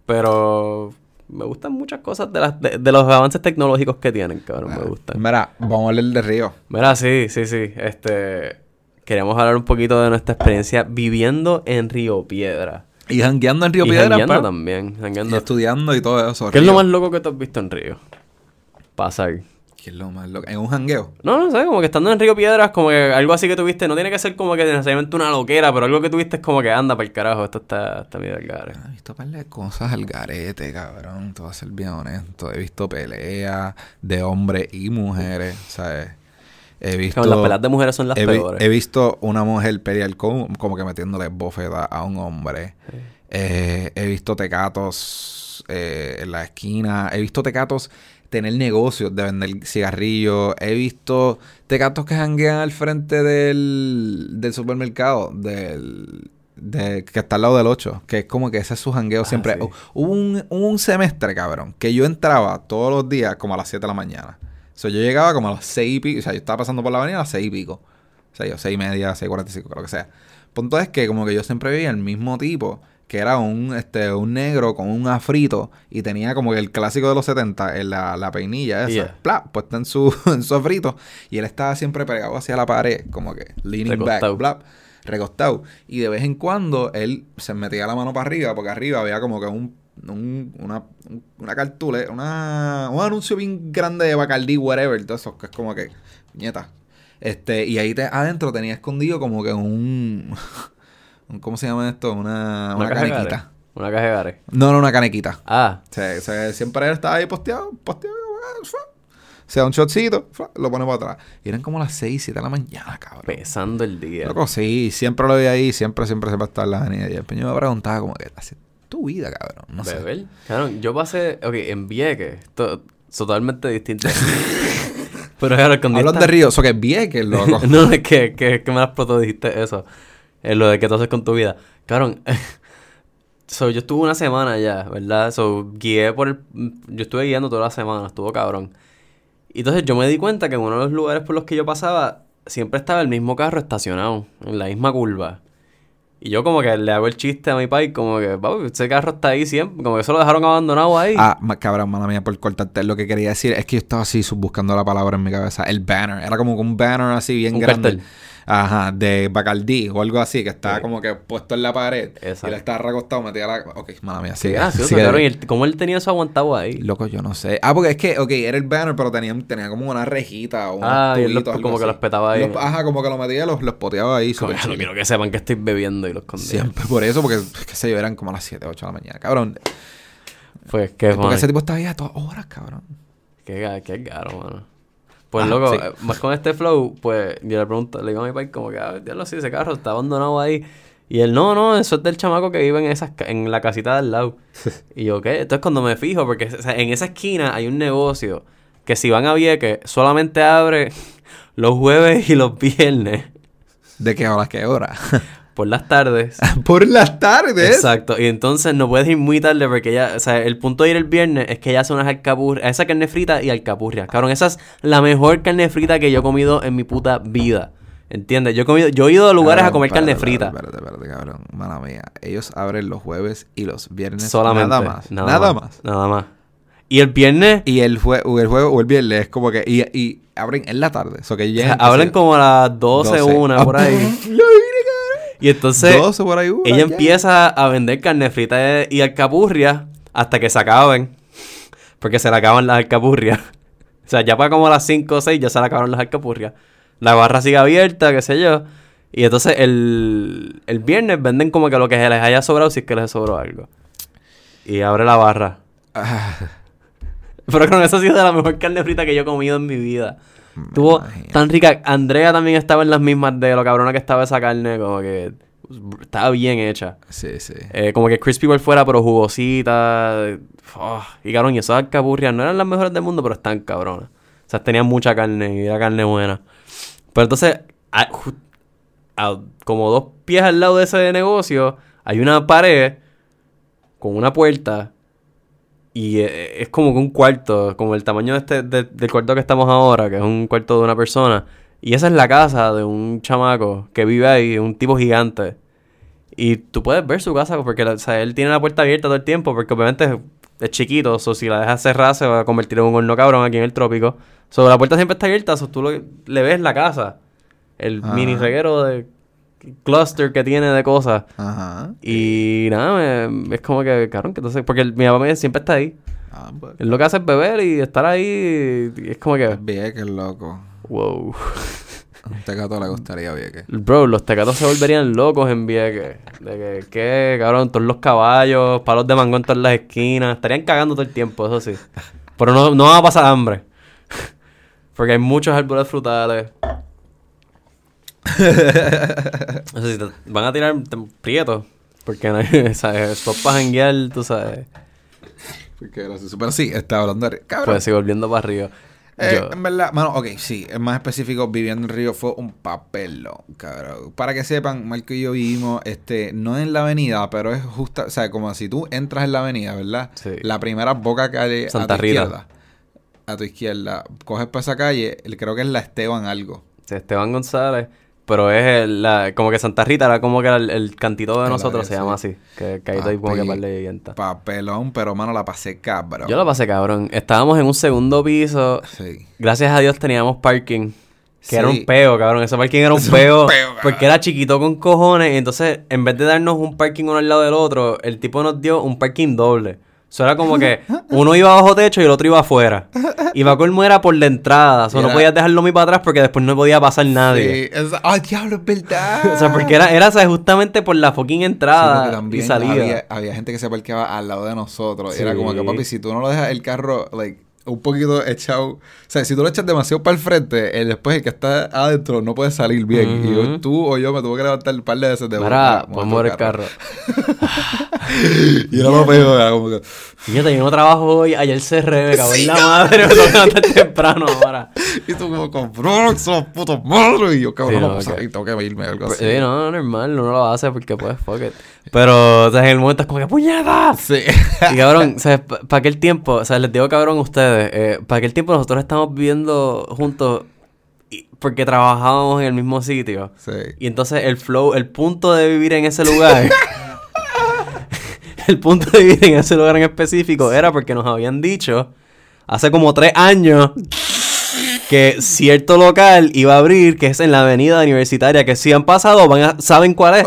Pero me gustan muchas cosas de, las, de, de los avances tecnológicos que tienen, cabrón. Me gustan. Mira, vamos a hablar de Río. Mira, sí, sí, sí. Este... Queríamos hablar un poquito de nuestra experiencia viviendo en Río Piedra. Y jangueando en Río y Piedra, jangueando pa. también. Y estudiando y todo eso. ¿Qué es lo más loco que tú has visto en Río? Pasar. ¿Qué es lo más loco? En un jangueo. No, no sé, como que estando en Río Piedras, como que algo así que tuviste, no tiene que ser como que necesariamente una loquera, pero algo que tuviste es como que anda para el carajo, esto está, está medio al gare. He visto par de cosas al garete, cabrón. Te voy a ser bien honesto. He visto peleas de hombres y mujeres, ¿sabes? He visto... Como las peleas de mujeres son las he, peores. he visto una mujer pelear con, como que metiéndole bofeta a un hombre. Eh, he visto tecatos eh, en la esquina. He visto tecatos tener negocios de vender cigarrillos. He visto tecatos que janguean al frente del, del supermercado, del, de, que está al lado del 8. Que es como que ese es su jangueo siempre. sí. Hu- Hubo un, un semestre, cabrón, que yo entraba todos los días como a las 7 de la mañana. O sea, yo llegaba como a las 6 y pico. O sea, yo estaba pasando por la avenida a las 6 y pico. O sea, yo 6 y media, 6 y 45, lo que sea. Punto es que como que yo siempre veía el mismo tipo, que era un, este, un negro con un afrito y tenía como que el clásico de los 70, en la, la peinilla esa, Yeah. plá, puesta en su, en su afrito. Y él estaba siempre pegado hacia la pared, como que leaning Recostado. back, bla, recostado. Y de vez en cuando él se metía la mano para arriba, porque arriba había como que un, un- una, un- una cartule, una, un anuncio bien grande de Bacardi, whatever, todo eso, que es como que, nieta. Este, y ahí te, adentro tenía escondido como que un- ¿cómo se llama esto? Una, una, de canequita. Una caja de gare. No, no, una canequita. Ah, O o siempre él estaba ahí posteado, posteado, o sea, un shotcito, lo pone para atrás. Y eran como las 6, 7 de la mañana, cabrón. pesando el día. Loco, sí, siempre lo vi ahí, siempre, siempre se va a estar en la avenida. Y después yo me preguntaba como que hace tu vida, cabrón. No sé. Beber. Claro, yo pasé, ok, en Vieques, to- totalmente distinto. Pero claro, cuando yo Hablan de estaba- Río, eso que es vieques, loco. no, es que, que, que me las explotó, dijiste eso. Es lo de que tú haces con tu vida. Cabrón, so, yo estuve una semana ya, ¿verdad? So, guié por el... Yo estuve guiando toda la semana, estuvo cabrón. Y entonces yo me di cuenta que en uno de los lugares por los que yo pasaba, siempre estaba el mismo carro estacionado, en la misma curva. Y yo como que le hago el chiste a mi pai, como que, papi, ese carro está ahí siempre, como que eso lo dejaron abandonado ahí. Ah, cabrón, mala mía, por cortarte. Lo que quería decir es que yo estaba así sub- buscando la palabra en mi cabeza. El banner. Era como un banner así bien Un grande. cartel. Ajá, de Bacardí o algo así, que estaba Sí. como que puesto en la pared. Exacto. Y él estaba recostado, metía la. Ok, mala mía, sí, sigue. gracioso, sigue. cabrón. Y cómo él tenía eso aguantado ahí. Loco, yo no sé. Ah, porque es que, ok, era el banner, pero tenía, tenía como una rejita o Ah, y él los- tubitos, como que así. los petaba ahí. Los- ajá, como que lo metía y los, los poteaba ahí. Como, súper "Ya no quiero que sepan que estoy bebiendo y lo escondía. Siempre por eso, porque, qué sé yo, eran como las 7, 8 de la mañana. Cabrón, Pues qué porque funny. ese tipo estaba ahí a todas horas, cabrón. Qué, qué caro, mano. Pues Ah, loco, sí. eh, más con este flow, pues yo le pregunto, le digo a mi pai como que, ah, diablo, sí, ese carro está abandonado ahí. Y él, no, no, eso es del chamaco que vive en, esas, en la casita de al lado. y yo, ¿qué? Entonces cuando me fijo, porque o sea, en esa esquina hay un negocio que si van a Vieques solamente abre los jueves y los viernes ¿De qué hora a qué hora? por las tardes. Por las tardes. Exacto. Y entonces no puedes ir muy tarde porque ya, o sea, el punto de ir el viernes es que ella hace unas alcapurrias, esa carne frita y alcapurrias. Cabrón, esa es la mejor carne frita que yo he comido en mi puta vida. ¿Entiendes? Yo he comido, yo he ido a lugares a Cabrón, comer carne frita. Espérate, espérate, cabrón. Mala mía. Ellos abren los jueves y los viernes. Solamente. Nada más. Nada, más. Nada más. Y el viernes, Y el, jue o el jueves o el viernes es como que. Y, y abren en la tarde. O sea, que o sea, hablan como a las 12, 12. 1, por ahí. Y entonces, 12 por ahí. uh, ella empieza a vender carne frita y alcapurrias hasta que se acaben. Porque se le acaban las alcapurrias. O sea, ya para como las 5 o 6 ya se le acabaron las alcapurrias. La barra sigue abierta, qué sé yo. Y entonces el, el viernes venden como que lo que se les haya sobrado si es que les sobró algo. Y abre la barra. Ah, Pero con eso ha sido de la mejor carne frita que yo he comido en mi vida. Imagino. tan rica. Andrea también estaba en las mismas de lo cabrona que estaba esa carne. Como que estaba bien hecha. Sí, sí. Eh, como que crispy por fuera, pero jugosita. Oh, y cabrón, y esas alcapurrias no eran las mejores del mundo, pero están cabronas. O sea, tenían mucha carne y era carne buena. Pero entonces, a- ju- a- como dos pies al lado de ese negocio, hay una pared con una puerta. Y eh, es como que un cuarto, como el tamaño de este, de- del cuarto que estamos ahora, que es un cuarto de una persona. Y esa es la casa de un chamaco que vive ahí, un tipo gigante. Y tú puedes ver su casa porque o sea, él tiene la puerta abierta todo el tiempo porque obviamente es, chiquito. O si la dejas cerrada se va a convertir en un horno cabrón aquí en el trópico. So, la puerta siempre está abierta, so, tú lo- le ves la casa. El Ah. mini reguero de cluster que tiene de cosas. Ajá. Y nada, me- es como que, cabrón, que entonces, porque el- mi papá siempre está ahí. Ah, pues. Él lo que hace es beber y estar ahí. Y es como que, Vieques, loco. wow. Un tecato le gustaría Vieques. Bro, los tecatos se volverían locos en Vieques. De que, ¿qué? Cabrón, todos los caballos, palos de mango en todas las esquinas. Estarían cagando todo el tiempo, eso sí. Pero no, no va a pasar hambre. Porque hay muchos árboles frutales. Eso sí, te van a tirar prietos. Porque no hay, ¿sabes? Stop para janguear, tú sabes. Porque gracioso. Pero sí, está hablando de... Cabrón. Pues sí, volviendo para arriba. Eh, Yo- En verdad, mano, ok, sí, es más específico, viviendo en Río fue un papelón, cabrón. Para que sepan, Marco y yo vivimos, este, no en la avenida, pero es justa, o sea, como si tú entras en la avenida, ¿verdad? Sí. La primera boca calle Santa a tu Rita. izquierda. A tu izquierda. Coges para esa calle, creo que es la Esteban algo. Esteban González. Pero es el- la, como que Santa Rita era como que era el, el cantito de nosotros, se llama sí. así. Que, que ahí hay como que par de. Papelón, pero mano, la pasé cabrón. Yo lo pasé cabrón. Estábamos en un segundo piso. Sí. Gracias a Dios teníamos parking. Que era un peo, cabrón. Ese parking era un Es un peo. peo, porque era chiquito con cojones. Y entonces, en vez de darnos un parking uno al lado del otro, el tipo nos dio un parking doble. Eso era como que uno iba bajo techo y el otro iba afuera. Y va colmo era por la entrada. O sea, no podías dejarlo muy para atrás porque después no podía pasar nadie. Sí, ¡Ay, diablo, es verdad! O sea, porque era, era ¿sabes? justamente por la fucking Sí, entrada y salida. había, había gente que se parqueaba al lado de nosotros. Era como que, papi, si tú no lo dejas el carro, like, un poquito echado. O sea, si tú lo echas demasiado para el frente, el, después el que está adentro no puede salir bien. Y yo- tú o yo me tuve que levantar un par de veces de Mira, "Mira, podemos mover el carro. Y lo peor, era como que. Fíjate, yo no trabajo hoy, ayer cerré, me cago en la madre, me tengo que levantar temprano ahora. Y tú como con Bronx, son putos madres. Y yo, cabrón, Sí, no, no, salir, tengo que irme, algo así. Sí, no, normal, uno lo hace porque pues, fuck it. Pero, o sea, en el momento es como que ¡puñeta! Sí. Y cabrón, o sea, para aquel tiempo, o sea, les digo cabrón a ustedes, eh, para aquel tiempo nosotros estamos viviendo juntos porque trabajábamos en el mismo sitio. sí. Y entonces el flow, el punto de vivir en ese lugar, el punto de vivir en ese lugar en específico era porque nos habían dicho hace como tres años que cierto local iba a abrir, que es en la avenida universitaria, que si han pasado, van a, saben cuál es.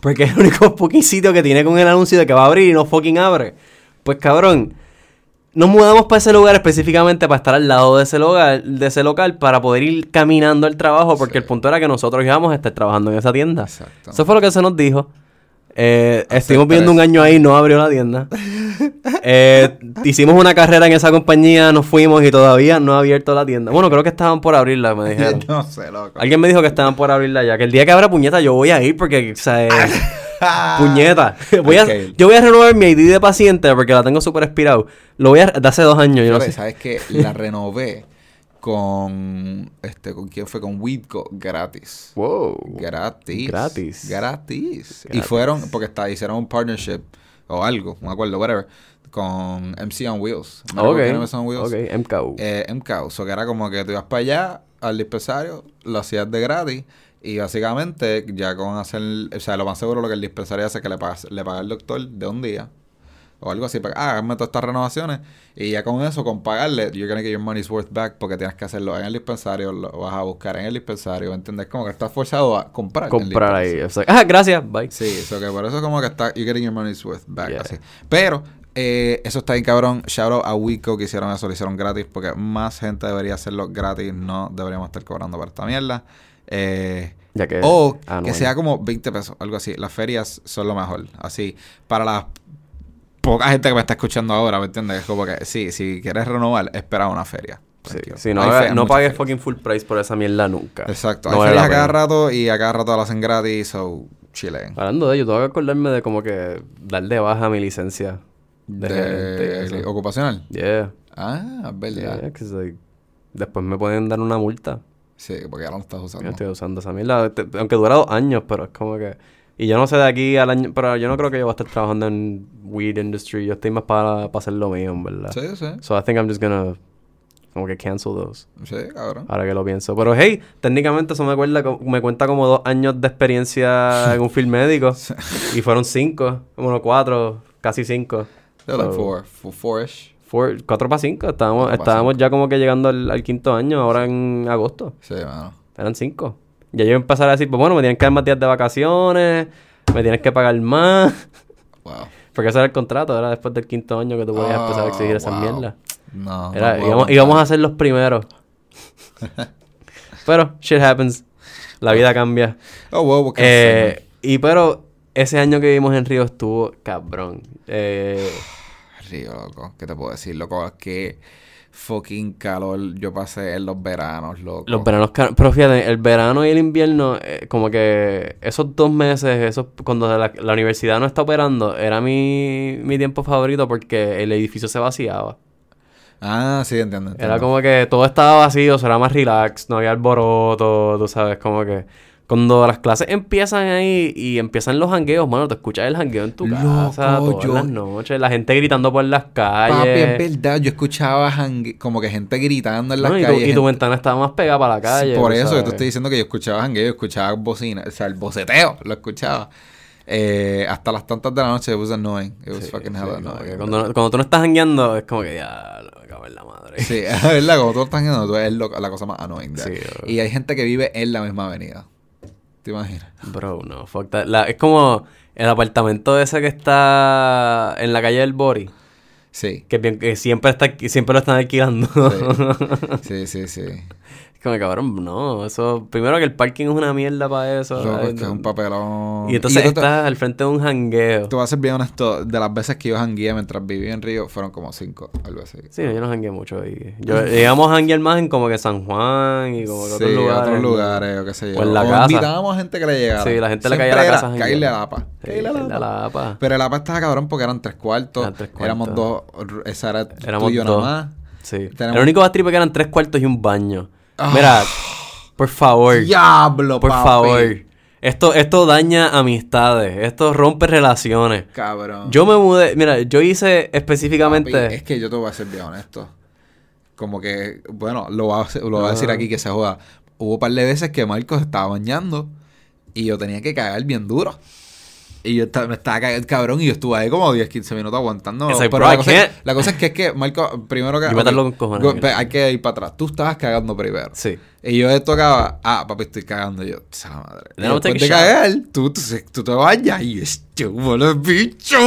Porque es el único fucking sitio que tiene con el anuncio de que va a abrir y no fucking abre. Pues cabrón, nos mudamos para ese lugar específicamente para estar al lado de ese local, de ese local para poder ir caminando al trabajo, porque Sí. el punto era que nosotros íbamos a estar trabajando en esa tienda. Exacto. Eso fue lo que se nos dijo. Eh, estuvimos viendo un año ahí, no abrió la tienda. Eh, hicimos una carrera en esa compañía, nos fuimos y todavía no ha abierto la tienda. Bueno, creo que estaban por abrirla, me dijeron. no sé, loco. Alguien me dijo que estaban por abrirla ya. Que el día que abra puñeta yo voy a ir porque, o sea, eh, puñeta. Voy a. Yo voy a renovar mi ID de paciente porque la tengo súper expirado. Lo voy a... De hace dos años, yo no sé. ¿Sabes qué? La renové con... Este, ¿Con quién fue? Con Weedco gratis. Wow. Gratis. Gratis. Gratis. Y fueron, porque está, hicieron un partnership o algo, me acuerdo, whatever, con MC on Wheels. ¿Me acuerdo Ok. quién era MC on Wheels? Ok, MKU. Eh, MCAO. So que era como que tú ibas para allá al dispensario, lo hacías de gratis. Y básicamente, ya con hacer, o sea, lo más seguro lo que el dispensario hace es que le paga, le paga al doctor de un día. O algo así, para, ah, hágame todas estas renovaciones. Y ya con eso, con pagarle, you're gonna get your money's worth back porque tienes que hacerlo en el dispensario, lo vas a buscar en el dispensario, ¿me entiendes? Como que estás forzado a comprar. Comprar ahí. ah, gracias. Bye. Sí, eso que por eso como que está, you're getting your money's worth back, Yeah. así. Pero, eh, eso está bien cabrón. Shout out a Wico que hicieron eso, lo hicieron gratis, porque más gente debería hacerlo gratis, no deberíamos estar cobrando por esta mierda. Eh, Ya que... o ah, no, que sea como 20 pesos, algo así. Las ferias son lo mejor. Así, para la poca gente que me está escuchando ahora, ¿me entiendes? Es como que, sí, si quieres renovar, espera una feria. Sí, sí, no, haga- pagues fucking full price por esa mierda nunca. Exacto. No Hay ferias la a cada rato y a cada rato las hacen gratis, so chilen. Hablando de ello, tengo que acordarme de como que dar de baja mi licencia. De, De, ocupacional. Yeah. Ah, verdad. Yeah, like, después me pueden dar una multa. Sí, porque ahora no estás Yo usando. estoy usando esa mierda. Te- Aunque dura dos años, pero es como que... Y yo no sé de aquí al año... Pero yo no creo que yo voy a estar trabajando en weed industry. Yo estoy más para, para hacer lo mío, en verdad. Sí, sí. So I think I'm just gonna... Como que cancel those. Sí, cabrón. Ahora que lo pienso. Pero hey, técnicamente eso me, cuenta, me cuenta como dos años de experiencia en un film médico. y fueron cinco. Bueno, cuatro. Casi cinco. They're like So, four, four, four-ish. four- cuatro para cinco. Estábamos, Cuatro estábamos cinco. ya como que llegando al, al quinto año. Ahora en agosto. Sí, mano. Eran cinco. Ya yo empezar a decir, pues bueno, me tienen que dar más días de vacaciones. Me tienes que pagar más. Wow. Porque ese era el contrato. Era después del quinto año que tú podías empezar a exigir Oh, esas wow. mierdas. No, Era, no íbamos, íbamos a ser los primeros. pero, shit happens. La vida cambia. Oh, wow, I Eh, y pero, ese año que vivimos en Río estuvo cabrón. Eh? Río, loco. ¿Qué te puedo decir, loco? Es que fucking calor yo pasé en los veranos, loco. los veranos... Pero fíjate, el verano y el invierno, eh, como que esos dos meses, esos, cuando la, la universidad no está operando, era mi, mi tiempo favorito porque el edificio se vaciaba. Ah, sí, entiendo. Era como que todo estaba vacío, era más relax, no había alboroto, tú sabes, como que cuando las clases empiezan ahí y empiezan los jangueos, mano, te escuchas el jangueo en tu Loco, casa todas yo- las noches, la gente gritando por las Papi, es calles. verdad. Yo escuchaba jangue- como que gente gritando en las ¿no? y, tu, calles. y tu ventana estaba más pegada para la Sí, calle. por tú eso que sabes. te estoy diciendo que yo escuchaba jangueo, yo escuchaba bocina, o sea, el boceteo, lo escuchaba. Eh, hasta las tantas de la noche it was annoying. It was Sí, fucking sí, hell annoying. cuando, no- cuando tú no estás jangueando, es como que ya, me cago en la madre. Sí, es verdad, como tú lo estás viendo, tú eres lo- la cosa más annoying. Sí, y hay gente que vive en la misma avenida. ¿Te imaginas? Bro, no, fuck that. La- es como el apartamento ese que está en la calle del Bori. Sí. Que, que siempre está siempre lo están alquilando. Sí, sí, sí. Es como cabrón, no, eso primero que el parking es una mierda para eso. Es que es un papelón. Y entonces yo te- estás al frente de un jangueo. Te voy a ser bien honesto, de las veces que yo jangueé mientras vivía en Río, fueron como cinco, algo así. Sí, yo no jangueé mucho ahí. Yo, llegamos a janguear más en como que San Juan y como que Sí, otros lugares. otros lugares, o qué sé yo. O en la casa. invitábamos a gente que le llegara. Sí, la gente le caía a la casa. Caerle a la APA. Caerle a la APA. Pero el APA estaba cabrón porque eran tres cuartos. Eran tres Éramos dos. cuartos. Esa era Éramos tuyo dos. nada más. Sí. Tenemos- El único bastripe que eran tres cuartos y un baño. Ah. Mira, por favor. Diablo, Por papi. favor. Esto, esto daña amistades. Esto rompe relaciones. Cabrón. Yo me mudé. Mira, yo hice específicamente. Papi, es que yo te voy a ser bien honesto. Como que, bueno, lo voy a, lo voy a decir aquí que se joda. Hubo un par de veces que Marcos estaba bañando y yo tenía que cagar bien duro. Y yo estaba- me estaba cagando cabrón y yo estuve ahí como 10, 15 minutos aguantando. Like, Pero la cosa, la cosa es que es que Marco, primero que. Yo con cojones, hay que ir para atrás. Tú estabas cagando primero. Sí. Y yo tocaba, ah, papi, estoy cagando. Y yo, esa madre. Y después de cagar, tú, tú, tú te bañas y estuvo los bichos.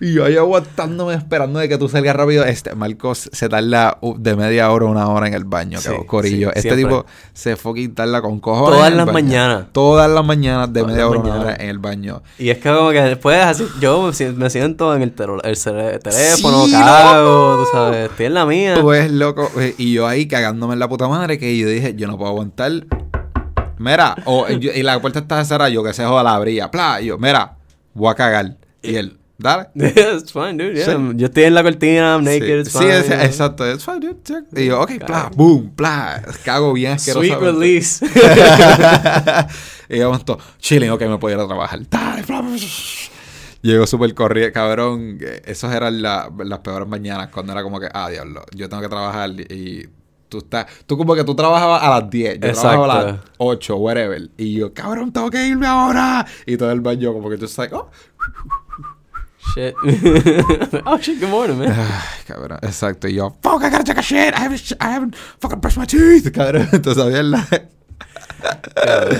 Y yo ahí aguantándome esperando de que tú salgas rápido. Este, Marcos se tarda de media hora a una hora en el baño, Sí, cabrón, corillo. sí, este siempre. tipo se fucking tarda con cojones. Todas las mañanas. Todas las mañanas de Todas media hora a una mañanas. hora en el baño. Y es que como que después así, yo me si- me siento en el, el teléfono, Sí, cago, tú sabes, estoy en la mía. Tú ves, loco. Y yo ahí cagándome en la puta madre que yo dije, yo no puedo aguantar. Mira, o, yo- y la puerta está cerrada, yo que se joda la abría. Pla, y yo, mira, voy a cagar. Y él, dale. it's fine, dude, yeah. Sí. Yo estoy en la cortina, I'm naked, sí, it's sí, es- exacto. It's fine, dude. Y yo, ok, pla, boom, pla. Cago bien asqueroso. Sweet release. y yo momento, chilling, ok, me puedo ir a trabajar. Dale, bla, bla, bla. Llegó súper corriente, cabrón. Esas eran la- las peores mañanas cuando era como que, ah, diablo, yo tengo que trabajar y tú estás, tú como que tú trabajabas a las 10, yo trabajaba a las Exacto. 8, whatever. Y yo, cabrón, tengo que irme ahora. Y todo el baño como que tú estás, oh. Shit. oh shit, good morning, man. Ay, cabrón, exacto. Y yo, fuck, I gotta take a shit. I haven't, I haven't fucking brushed my teeth, cabrón. Entonces había la... Cabrón.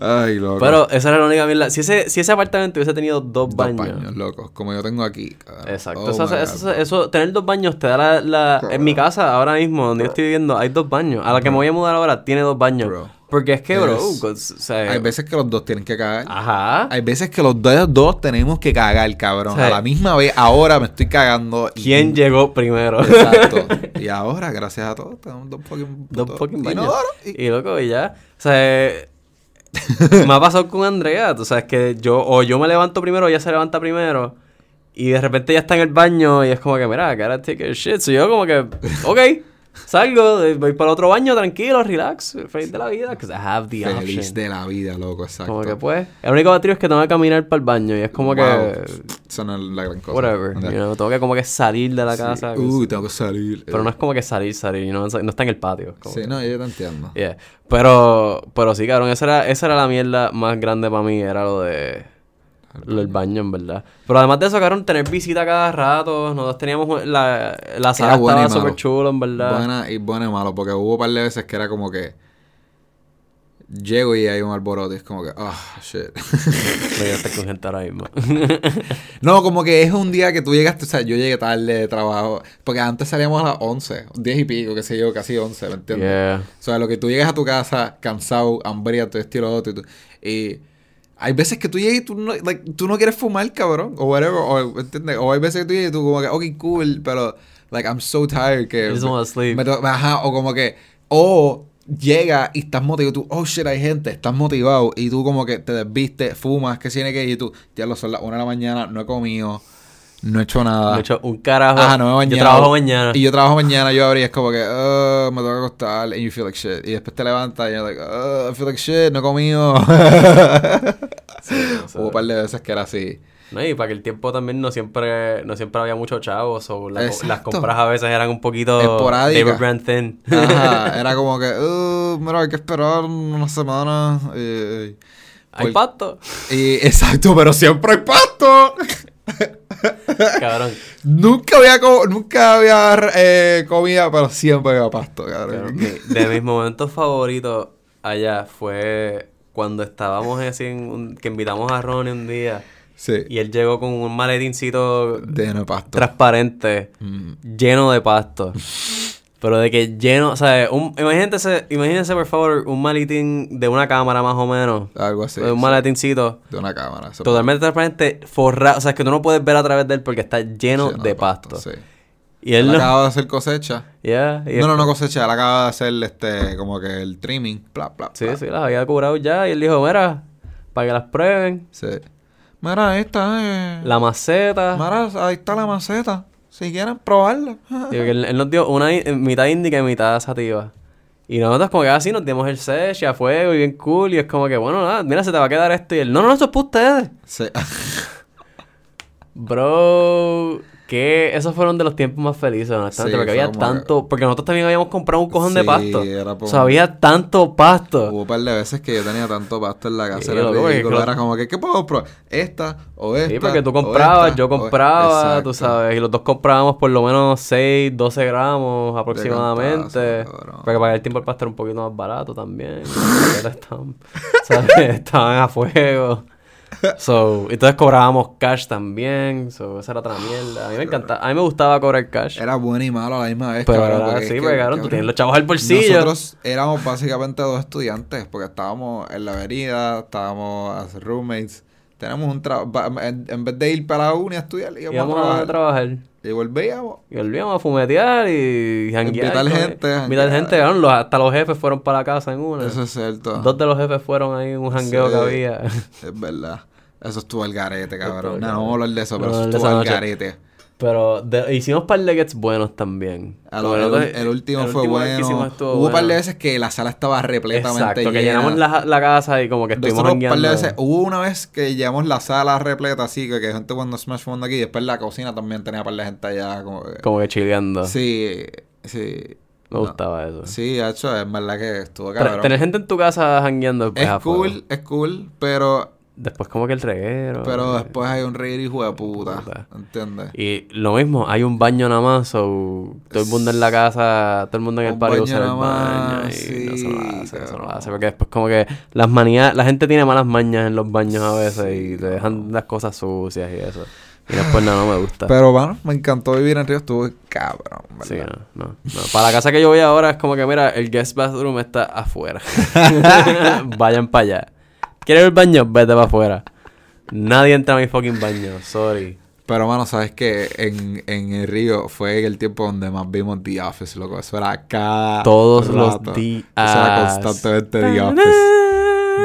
Ay, loco. Pero esa era la única mierda. Si ese, si ese apartamento hubiese tenido dos, Dos baños. baños, loco. Como yo tengo aquí, cabrón. Exacto. Oh eso, eso, eso- tener dos baños te da la, la- En mi casa, ahora mismo, donde yo estoy viviendo, hay dos baños. A la que me voy a mudar ahora, tiene dos baños. Bro. Porque es que, bro, Es- o sea, Hay veces que los dos tienen que cagar. Ajá. Hay veces que los dos, dos tenemos que cagar, cabrón. A la misma vez, ahora me estoy cagando. y- ¿Quién llegó primero? Exacto. Y ahora, gracias a todos, tenemos dos fucking... Dos fucking baños. y- Y loco, y ya. O sea, eh, me ha pasado con Andrea. Tú sabes que yo, o yo me levanto primero, o ella se levanta primero. Y de repente ya está en el baño y es como que, mira, gotta take a shit. So yo como que, ok, salgo, eh, voy para otro baño tranquilo, relax, feliz de la vida, because I have the Feliz option. de la vida, loco, exacto. Como que pues, el único baterío es que tengo que caminar para el baño y es como Wow. que, Eso no es la gran cosa. whatever, you know, tengo que como que salir de la Sí. casa. Uy, tengo que salir. Pero no es como que salir, salir, no, no está en el patio. como Sí, que- no, yo te entiendo. Yeah. Pero, pero sí, cabrón, esa era, esa era la mierda más grande para mí, era lo de lo del baño, en verdad. Pero además de eso, cabrón, tener visita cada rato, nosotros teníamos la, la sala estaba súper chulo, en verdad. Buena y buena y malo, porque hubo un par de veces que era como que llego y hay un alboroto y es como que, ah, shit. Me voy a estar con gente ahora mismo. no, como que es un día que tú llegaste, o sea, yo llegué tarde de trabajo, porque antes salíamos a las 11, 10 y pico, qué sé yo, casi 11, ¿me entiendes? yeah. O sea, lo que tú llegas a tu casa cansado, hambriento, esto y lo otro, y, tú- y hay veces que tú llegas y tú no, like, tú no quieres fumar, cabrón, o whatever, o, ¿entiendes? O hay veces que tú llegas y tú como que, ok, cool, pero, like, I'm so tired que... I just sleep. me to- ajá, o como que, o llega y estás motivado, tú, oh shit, hay gente, estás motivado, y tú como que te desviste, fumas, que tiene que ir, y tú, ya lo son las una de la mañana, no he comido, no he hecho nada. De hecho, un carajo. Ajá, no me he Yo bañado. trabajo mañana. Y yo trabajo mañana, yo abrí, es como que, "Ah, me tengo que acostar, and you feel like shit. Y después te levantas y you're like, "Ah, I feel like shit, no he comido. Sí, Hubo un par de veces que era así. No, y para que el tiempo también no siempre, no siempre había muchos chavos, o la- las compras a veces eran un poquito Esporádicas. David Brand thin. Ajá, era como que, "Uh, mira, hay que esperar una semana. Y, Hay Pues- pasto. y- exacto, pero siempre hay pasto. Cabrón. nunca había, nunca había eh, comida, pero siempre había pasto, Cabrón, de mis momentos favoritos allá fue cuando estábamos así en un- que invitamos a Ronnie un día Sí, y él llegó con un maletincito de no pasto. transparente Mm. lleno de pasto. Pero de que lleno, o sea, un, imagínense, imagínense por favor un maletín de una cámara más o menos. Algo así. un maletincito De una cámara. totalmente transparente, forrado, o sea, que tú no puedes ver a través de él porque está lleno lleno de pasto. Sí. Y él Él no, acaba de hacer cosecha. Yeah, y No, no, es- no cosecha. Él acaba de hacer este, como que el trimming. Bla, bla, Sí, bla. sí, las había curado ya. Y él dijo, mira, para que las prueben. Sí. Mira, ahí está. Eh. La maceta. Mira, ahí está la maceta. Si quieren probarla. Digo que él, él nos dio una mitad índica y mitad sativa. Y nosotros como que así nos dimos el sesh a fuego y bien cool. Y es como que, bueno, nada, mira, se te va a quedar esto. Y él, no, no, esto es para ustedes. Sí. Bro, que esos fueron de los tiempos más felices, honestamente. Sí, porque había tanto... Porque nosotros también habíamos comprado un cojón de pasto. era O sea, había tanto pasto. Hubo un par de veces que yo tenía tanto pasto en la casa. Sí, era loco, claro- Era como que, ¿qué puedo probar? ¿Esta o esta? Sí, porque tú comprabas, esta, yo compraba, tú sabes, y los dos comprábamos por lo menos 6, 12 gramos aproximadamente. cantazo. Porque para el tiempo el pasto era un poquito más barato también. Estaban, estaban a fuego. So, entonces cobrábamos cash también. So, esa era otra mierda. A mí me encantaba. A mí me gustaba cobrar cash. Era bueno y malo a la misma vez, Pero cabrón, era que, porque, cabrón, tú tienes los chavos al bolsillo. Nosotros éramos básicamente dos estudiantes, porque estábamos en la avenida, estábamos as roommates. Tenemos un trabajo. En, en vez de ir para la uni a estudiar, íbamos, Íbamos a a trabajar. Y volvíamos. Y volvíamos a fumetear y janguear. Invitar gente, Invitar gente. Los- hasta los jefes fueron para la casa en una. Eso es cierto. Dos de los jefes fueron ahí en un jangueo Sí. que había. Es verdad. Eso estuvo al garete, cabrón. No, no vamos a hablar de eso, pero No, eso estuvo noche. garete. Pero de- hicimos par de gets buenos también. A Como lo- el, último el fue último bueno. hicimos Hubo un par de bueno. veces que la sala estaba repletamente Exacto, que llena. llenamos la, la casa y como que estuvimos Nosotros un par de jangueando. veces, hubo una vez que llevamos la sala repleta así, que, que gente jugando Smash jugando aquí, y después la cocina también tenía par de gente allá, como que... Como que chileando. Sí, sí. Me No. gustaba eso. Sí, hecho, es verdad que estuvo cabrón. tener gente en tu casa jangueando Es a fuego. cool, es cool, pero, Después como que el reguero. pero después hay un reír hijo de puta, Puta. ¿entiendes? Y lo mismo, hay un baño nada más, so, todo el mundo en la casa, todo el mundo en el baño usa el baño y no se lo sí, hace, eso no lo hace, porque después como que las manías, la gente tiene malas mañas en los baños a veces y te dejan las cosas sucias y eso. Y después nada, no me gusta. Pero bueno, me encantó vivir en Río, estuvo cabrón, Sí, no, no, no. Para la casa que yo voy ahora es como que, mira, el guest bathroom está afuera. Vayan para allá. ¿Quieres ir al baño? Vete para afuera. Nadie entra a mi fucking baño, sorry. Pero, mano, ¿sabes qué? En, en el Río fue el tiempo donde más vimos The Office, loco. Eso era cada Todos los rato. días. Eso era constantemente The Office.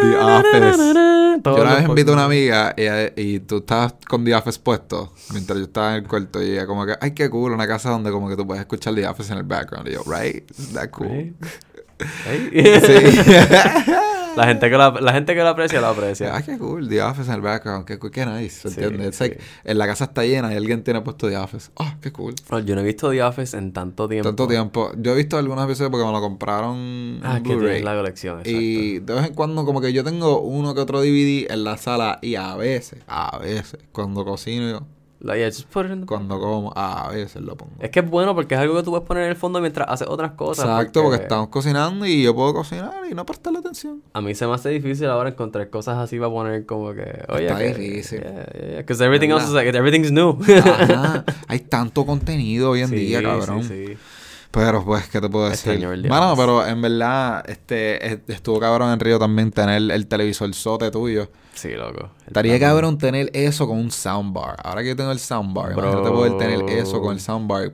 The Office. Todos yo una los vez invité a una amiga y, y tú estabas con The Office puesto mientras yo estaba en el cuarto y ella como que, ay, qué cool, una casa donde como que tú puedes escuchar The Office en el background. Y yo, right, isn't that cool? Right. Sí. la, gente que lo, la gente que lo aprecia, lo aprecia. Ay, qué cool, The Office en el background, qué, cool, qué nice, ¿entiendes? Sí. like, en la casa está llena y alguien tiene puesto The Office. Oh, qué cool. Yo no he visto The Office en tanto tiempo. Tanto tiempo. Yo he visto algunos episodios porque me lo compraron Ah, en que Blu-ray. la colección, exacto. Y de vez en cuando como que yo tengo uno que otro DVD en la sala y a veces, a veces, cuando cocino, Like, yeah, just put it in the- cuando como, a veces lo pongo. Es que es bueno porque es algo que tú puedes poner en el fondo mientras haces otras cosas. Exacto, porque... estamos cocinando y yo puedo cocinar y no prestarle atención. A mí se me hace difícil ahora encontrar cosas así para poner como que... Oye, Está que, difícil. Yeah, yeah, yeah. Because everything else is like... Everything's new. Ajá. Hay tanto contenido hoy en Sí, día, cabrón. Sí, sí. Pero pues, ¿qué te puedo decir? Extraño el Bueno, pero en verdad, este, est- estuvo cabrón en Río también tener el televisor sote tuyo. Sí, loco. Estaría cabrón tener eso con un soundbar. Ahora que yo tengo el soundbar, Bro. imagínate poder tener eso con el soundbar.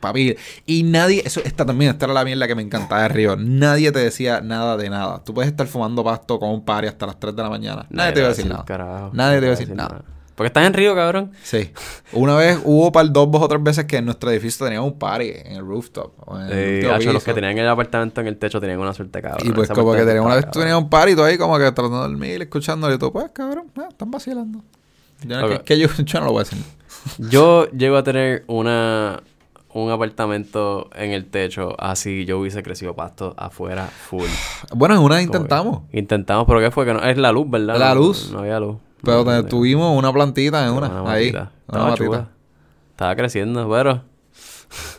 Papi. Y nadie, eso está también, esta era la mierda que me encantaba de Río. Nadie te decía nada de nada. Tú puedes estar fumando pasto con un party hasta las 3 de la mañana. Nadie te va a decir nada. Carajo. Nadie te va a decir nada. Porque estás en Río, cabrón. Sí. Una vez hubo par dos, dos o tres veces que en nuestro edificio teníamos un party en el rooftop. O en el Sí, los que tenían el apartamento en el techo tenían una suerte cabrón. Y pues Esa como que teníamos una vez tenías un party y tú ahí como que tratando de dormir, escuchándolo y tú, pues cabrón, eh, están vacilando. Yo, no- que, que yo, yo no lo voy a decir. Yo llego a tener una un apartamento en el techo así yo hubiese crecido pasto afuera full. Bueno, en una intentamos. que Intentamos, pero ¿qué fue? Que no, es la luz, ¿verdad? La No- luz. No, había luz. Pero te- tuvimos una plantita en una, una ahí. Una Estaba chula. Estaba creciendo, pero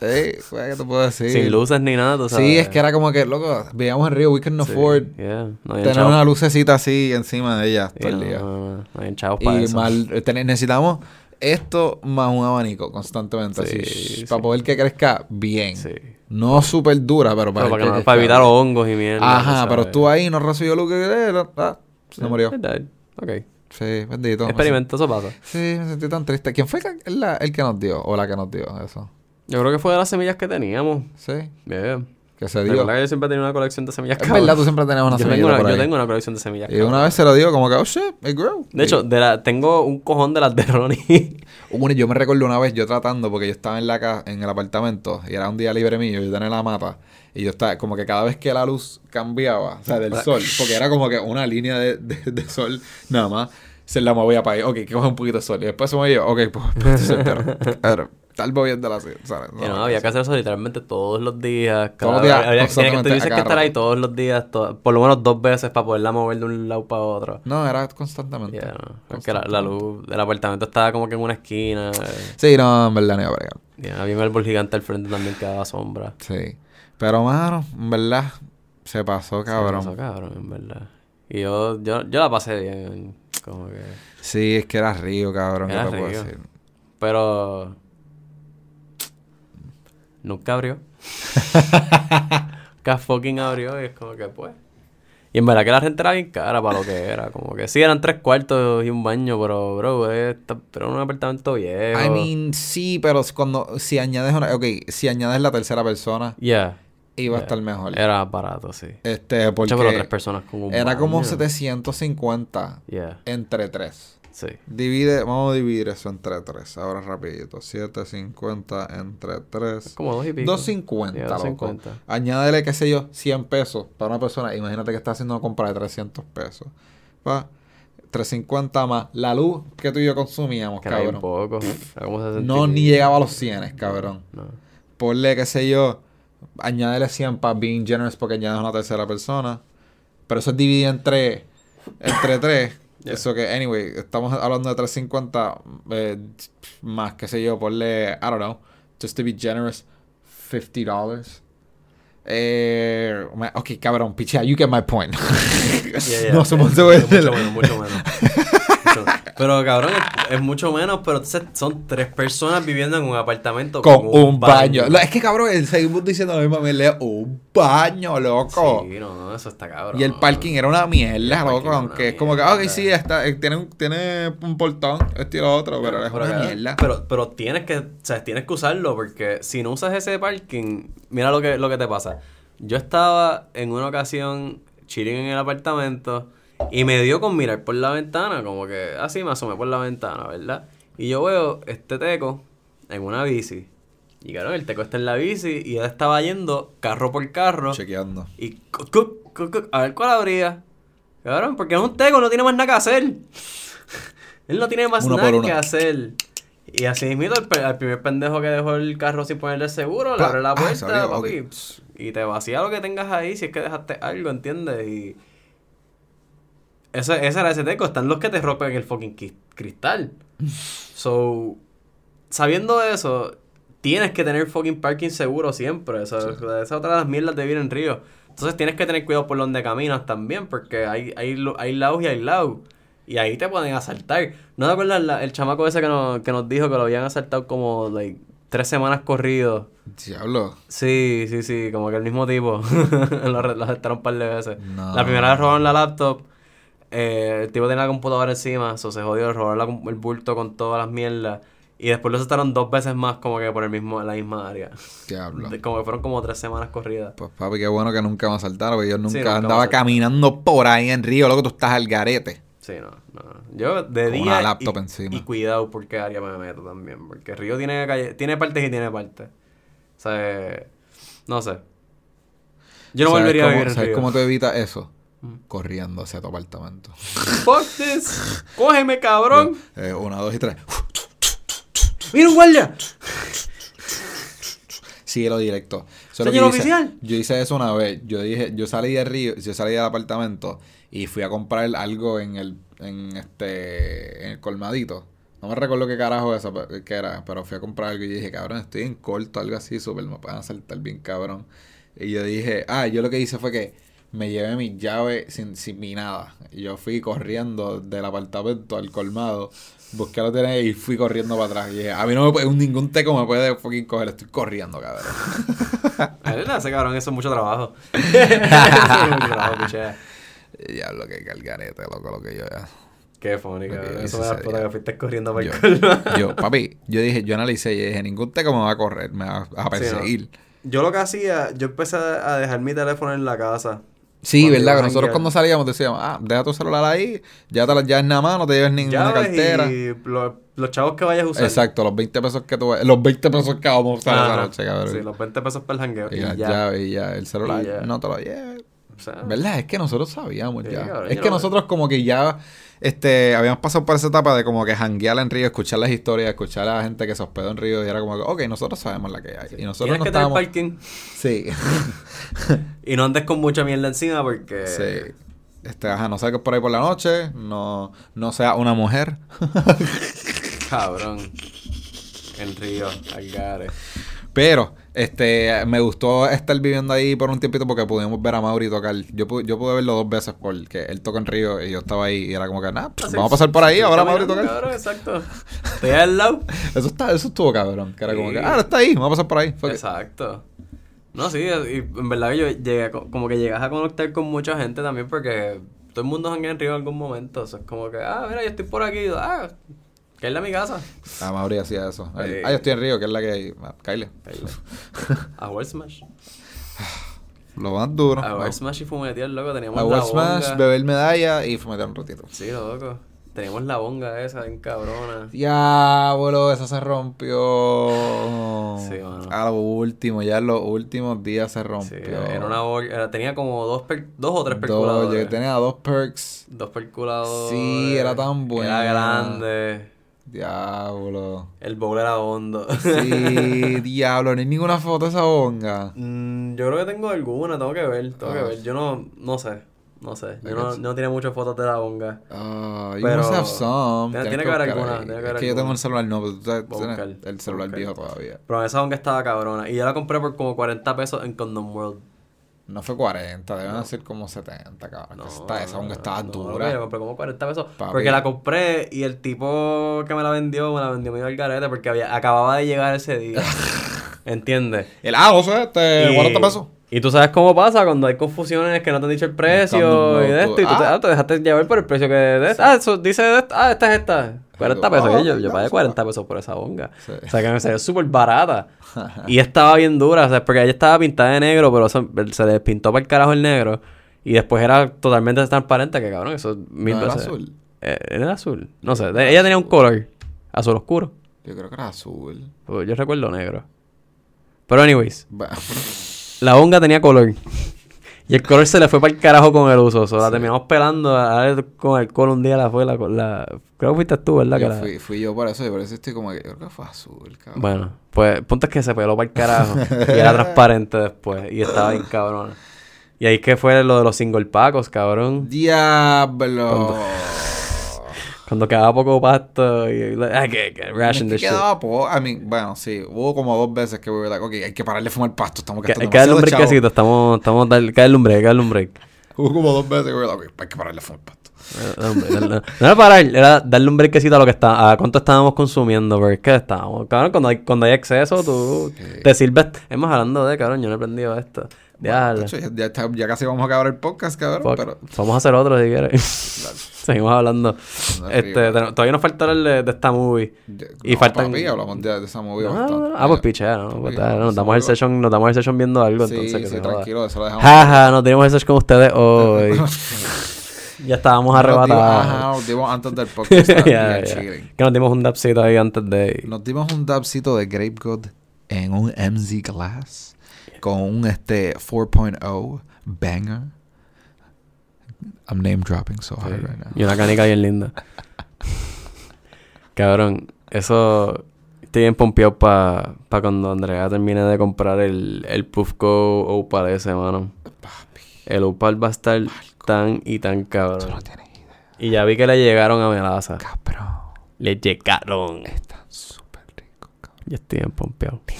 Ey, pues, ¿qué te puedo decir? sin luces ni nada, tú sabes. Sí, es que era como que, loco, veíamos en Río, we can Sí, afford yeah. No tener chavos. una lucecita así encima de ella Sí, todo el no, día. no, para Y eso. mal, ten- necesitamos esto más un abanico constantemente, Sí, así, sí. para poder que crezca bien. Sí. No súper dura, pero para, Pero para, que para evitar hongos y mierda. Ajá, pero tú ahí no recibió luz que eh, ah, se Sí, murió. Ok. Sí, bendito. me Experimento, eso pasa. Sí, me sentí tan triste. ¿Quién fue la- el que nos dio o la que nos dio eso? Yo creo que fue de las semillas que teníamos. Sí, Bien. Que se dio. Recuerda que yo siempre he tenido una colección de semillas Es cabrón. verdad, tú siempre tenías una yo, tengo semilla una, por yo ahí. tengo una colección de semillas Y cabrón. una vez se lo dio como que, oh shit, it grew. De hecho, de la, tengo un cojón de las de Ronnie. Una- yo me recuerdo una vez yo tratando, porque yo estaba en la ca- en el apartamento y era un día libre mío, yo tenía la mata y yo estaba como que cada vez que la luz cambiaba, o sea, del sol, porque era como que una línea de, de- de sol nada más, se la movía para ahí, ok, que coge un poquito de sol y después se movía, ok, pues, pues se entero. Estar moviéndola así, ¿sabes? Y no, había que hacer eso literalmente todos los días. Todos los cada- días, había- había que- Tú dices que cada estar ahí todos los días, to- por lo menos dos veces para poderla mover de un lado para otro. No, era constantemente. Yeah, no. Porque la, la luz del apartamento estaba como que en una esquina. eh, Sí, no, en verdad no iba a había un árbol gigante al frente también que daba sombra. Sí. Pero, mano, en verdad, se pasó, Se cabrón. pasó cabrón, en verdad. Y yo, yo, yo la pasé bien Como que... Sí, es que era Río, cabrón. Pero... Nunca abrió. Nunca fucking abrió y es como que pues... Y en verdad que la renta era bien cara para lo que era. Como que sí, eran tres cuartos y un baño, pero, bro, es- era un apartamento viejo. I mean, sí, pero cuando si añades una, ok, si añades la tercera persona, Yeah. Iba a estar mejor. Era barato, sí. Este, porque pero tres personas un era como baño. 750 Yeah, entre tres. sí. Divide, vamos a dividir eso entre tres. Ahora rapidito. 750 entre tres. Como dos y pico. 250, Yeah, loco. 250. Añádele, qué sé yo, 100 pesos para una persona. Imagínate que está haciendo una compra de 300 pesos. Va. 350 más la luz que tú y yo consumíamos, Que cabrón. poco. Era como 60 No, ni llegaba a los 100, cabrón. No. Ponle, qué sé yo, añádele 100 para being generous porque añades una tercera persona. Pero eso es dividido entre, entre tres. Yeah. Eso que, anyway, estamos hablando de 350 eh, más, qué sé yo, ponle, I don't know, just to be generous, $50. Eh, ok, cabrón, pichea, you get my point. Yeah, yeah. no puede es Mucho menos, mucho menos. Pero cabrón, es, es mucho menos, pero entonces son tres personas viviendo en un apartamento con un baño. Es que cabrón, seguimos diciendo lo mismo, me leo un baño, loco. Sí, no, no, eso está cabrón. Y el parking era una mierda, loco. Aunque es como que, ok, sí, está, eh, tiene, un, tiene un portón, esto y lo otro, pero es una cabrón, mierda. Pero, pero tienes que, o sea, tienes que usarlo porque si no usas ese parking, mira lo que, lo que te pasa. Yo estaba en una ocasión chilling en el apartamento y me dio con mirar por la ventana, como que así me asomé por la ventana, ¿verdad? Y yo veo este teco en una bici. Y claro, el teco está en la bici y él estaba yendo carro por carro. Chequeando. Y a ver cuál habría. Cabrón, porque es un teco, no tiene más nada que hacer. Él no tiene más nada que hacer. Y así mismo, al primer pendejo que dejó el carro sin ponerle seguro, le abre la ah, puerta, papi, pss, y te vacía lo que tengas ahí si es que dejaste algo, ¿entiendes? Y. Ese, ese era ese teco. Están los que te rompen el fucking cristal. So, sabiendo eso, tienes que tener fucking parking seguro siempre. Eso, Esa es otra de las mierdas de vivir en Río. Entonces tienes que tener cuidado por donde caminas también, porque hay, hay, hay lados y hay lados. Y ahí te pueden asaltar. ¿No te acuerdas la- el chamaco ese que nos, que nos dijo que lo habían asaltado como like, tres semanas corridos? Diablo. Sí, sí, sí, como que el mismo tipo. lo, asaltaron un par de veces. No. La primera vez robaron la laptop. Eh, el tipo tenía la computadora encima, eso se jodió, robaron la el bulto con todas las mierdas. Y después lo asaltaron dos veces más, como que por el mismo, la misma área. De- como que fueron como tres semanas corridas. Pues papi, qué bueno que nunca me asaltaron, porque yo nunca, andaba caminando por ahí en Río, loco, tú estás al garete. Sí, no, no. Yo de Con día. una laptop y, encima. Y cuidado por qué área me meto también. Porque Río tiene calle, tiene partes y tiene partes. O sea, no sé. Yo no ¿Sabes volvería a vivir en ¿Sabes Río. cómo te evitas eso? Corriendo hacia tu apartamento. Fuck this. Cógeme, cabrón. Eh, una, dos y tres. Mira un guardia. Síguelo directo. Eso es lo Señor hice. oficial. Yo hice eso una vez. Yo dije, yo salí de Río, yo salí del apartamento y fui a comprar algo en el, en este, en el colmadito. No me recuerdo qué carajo eso pe- que era, pero fui a comprar algo y dije, cabrón, estoy en corto, algo así, súper, me pueden asaltar bien cabrón. Y yo dije, ah, yo lo que hice fue que me llevé mis llaves sin, sin mi nada. Y yo fui corriendo del apartamento al colmado, busqué lo tenía y fui corriendo para atrás. Y dije, a mí no me puede, ningún teco me puede fucking coger, estoy corriendo, cabrón. Le hace cabrón, eso es mucho trabajo. Eso es mucho trabajo, pichea. Diablo, que cargarete, loco, lo que yo ya. Qué funny, cabrón. Eso me da ese puta que fuiste corriendo para Yo, el colmo. yo, papi, yo dije, yo analicé y dije, ningún teco me va a correr, me va a perseguir. Yo lo que hacía, yo empecé a dejar mi teléfono en la casa. Sí, ¿verdad? Que nosotros cuando salíamos decíamos, ah, deja tu celular ahí, ya te las llaves nada más, no te lleves ninguna cartera. y lo- los chavos que vayas a usar. Exacto, los 20 pesos que tú los 20 pesos que vamos a usar esa noche, cabrón. Sí, los 20 pesos para el jangueo. y Y, ya. llaves y ya, el celular, Y ya. no te lo lleves. O sea, ¿Verdad? Es que nosotros sabíamos Sí, ya. cabrón, es que no- nosotros como que ya este habíamos pasado por esa etapa de como que janguear en Río, escuchar las historias, escuchar a la gente que se hospedó en Río y era como que, ok, nosotros sabemos la que hay. Y nosotros no que estábamos... parking Sí. y no andes con mucha mierda encima porque... sí. Este, ajá, no salgas por ahí por la noche, no, no sea una mujer. Cabrón. En Río, Algarve. Pero, Este, me gustó estar viviendo ahí por un tiempito porque pudimos ver a Mauri tocar. Yo, pu- yo pude verlo dos veces porque él toca en Río y yo estaba ahí y era como que, nah, pues, vamos a pasar por ahí, ahora Mauri tocar. cabrón, exacto. Estoy al lado. Eso, está, eso estuvo cabrón. Que era como que, ah, está ahí, vamos a pasar por ahí. Fuck. Exacto. No, sí, y en verdad que yo llegué, como que llegas a conectar con mucha gente también porque todo el mundo janguea en Río en algún momento. O sea, es como que, ah, mira, yo estoy por aquí. Ah, que es la mi casa. Ah, Mauri hacía eso. Sí. Ah, yo estoy en Río, que es la que hay. Ah, Kyle. A World Smash. Lo más duro. A World Smash y fumetear, loco. Teníamos A la World Smash, bonga. beber medalla y fumetear un ratito. Sí, loco. Teníamos la bonga esa, bien cabrona. Diablo, eso se rompió. Sí, mano. A lo último, ya en los últimos días se Sí, rompió. era una era- tenía como dos, per- dos o tres Dos, perculadores. yo tenía dos perks. Dos perculadores. Sí, era tan buena. Era grande. Diablo. El bowl era hondo. Sí, diablo, no hay ninguna foto de esa bonga. Mm, yo creo que tengo alguna, tengo que ver, tengo que Ah. ver. Yo no, no sé, no sé. Yo no, no tiene muchas fotos de la bonga. Ah, you Pero- must have some. Tiene- que haber alguna, ahí. tiene que Es haber que yo tengo el celular, no, pero tú tienes buscar, el celular viejo todavía. Pero esa bonga estaba cabrona. Y yo la compré por como 40 pesos en Condom World. No fue 40, deben ser como 70, cabrón. que esta- esa bonga estaba no, dura. Yo compré como 40 pesos. Papi. Porque la compré y el tipo que me la vendió, me la vendió medio al garete porque había, acababa de llegar ese día. ¿Entiendes? El ah, no sé, este, 40 pesos. Y tú sabes cómo pasa cuando hay confusiones que no te han dicho el precio y de esto. Y tú te, ah. ah, te dejaste llevar por el precio que de esto. Ah, eso dice de esto. Ah, esta es esta. 40 pesos. Yo, pagué sí. 40 pesos por esa bonga. Sí. O sea que me salió súper barata. y estaba bien dura. O sea, porque ella estaba pintada de negro, pero eso- se le pintó para el carajo el negro. Y después era totalmente transparente. Que cabrón, eso es mil ¿No era azul? Eh, era azul. No sé. ella tenía un color. Azul oscuro. Yo creo que era azul. Pues Yo recuerdo negro. Pero, anyways. La bonga tenía color. Y el color se le fue para el carajo con el uso. O sea, la terminamos pelando. A con alcohol un día la fue la, la... Creo que fuiste tú, ¿verdad? Que Yo la- fui, yo por eso, y por eso estoy como que, creo que fue azul, cabrón. Bueno, pues el punto es que se peló para el carajo. y era transparente después. Y estaba bien cabrón. Y ahí que fue lo de los single pacos, cabrón. Diablo. Cuando quedaba poco pasto y... Ay, que, que ration Es the que shit. quedaba po I mean, bueno, sí, hubo como dos veces que we were like, ok, hay que pararle de fumar pasto, estamos Que- Hay que darle un breakcito. Estamos... estamos darle un break, darle un break. Hubo como dos veces que we were like, ok, hay que pararle de fumar pasto. No, darle- no era parar, era darle un brequecito a lo que está, a cuánto estábamos consumiendo, porque es que estábamos, cabrón, cuando hay, cuando hay exceso, tú Sí. te sirves, es más hablando de, cabrón, yo no he aprendido esto. De hecho, ya, ya ya casi vamos a acabar el podcast, cabrón, Fuck. pero... Vamos a hacer otro si quieres. Seguimos hablando. No, Este, todavía nos falta el de, de esta movie. Ya- Y no, faltan- papi, hablamos de, de esa movie No, no, bastante. no, Ah, pues Ya. pichea, ¿no? Pues, dale, nos damos el session, nos damos el session viendo algo, Sí, entonces que sí, tranquilo, eso lo dejamos. Jaja, nos dimos el session con ustedes hoy. ya estábamos arrebatados. Ajá, nos dimos antes del podcast. Ya, ya. chilling. Que nos dimos un dapsito ahí antes de... Nos dimos un dabcito de Grape God en un MZ Glass con un este 4.0 banger. I'm name dropping so hard right now. Y una canica bien linda. Cabrón, eso... Estoy bien pompeado para pa cuando Andrea termine de comprar el, el Puffco Opal ese, mano. Papi, El Opal va a estar tan y tan tú cabrón. no tienes idea. Y ya vi que le llegaron a Melaza. Cabrón, Le llegaron. están súper ricos, cabrón. Yo estoy bien pompeado. Yo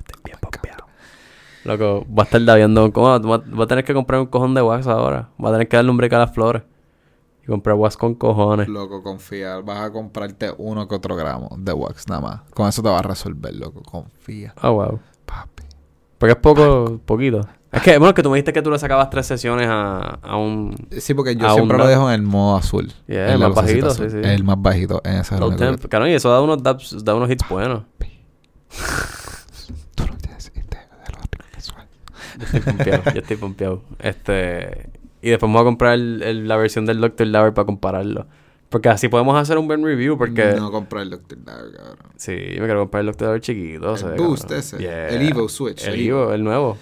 estoy bien Oh my God. pompeado. Loco, va a estar daviando. ¿Cómo? Va, va a tener que comprar un cojón de wax ahora. Va a tener que darle un break a las flores. Y comprar wax con cojones. Loco, confía. Vas a comprarte uno que otro gramo de wax nada más. Con eso te va a resolver, loco. Confía, Ah, wow. papi. Porque es poco, poquito. Es que, bueno, es que tú me dijiste que tú le sacabas tres sesiones a, a un Sí, porque yo siempre un lo dejo en el modo azul. Yeah, el más bajito, azul. sí, sí. El más bajito. En ese es el low único que- temp. Cabrón, y eso da unos, dabs- da unos hits buenos. Tú no tienes idea de lo rico que suena. Yo estoy pompeado, yo estoy pompeado. Este... Y después voy a comprar el- el- la versión del Dr. Lover para compararlo. Porque así podemos hacer un buen review, porque... No compré el Dr. Dagger, cabrón. Sí, yo me quiero comprar el Dr. Lover chiquito. El Boost cabrón. ese. Yeah. El Evo Switch, El, el Evo, el nuevo.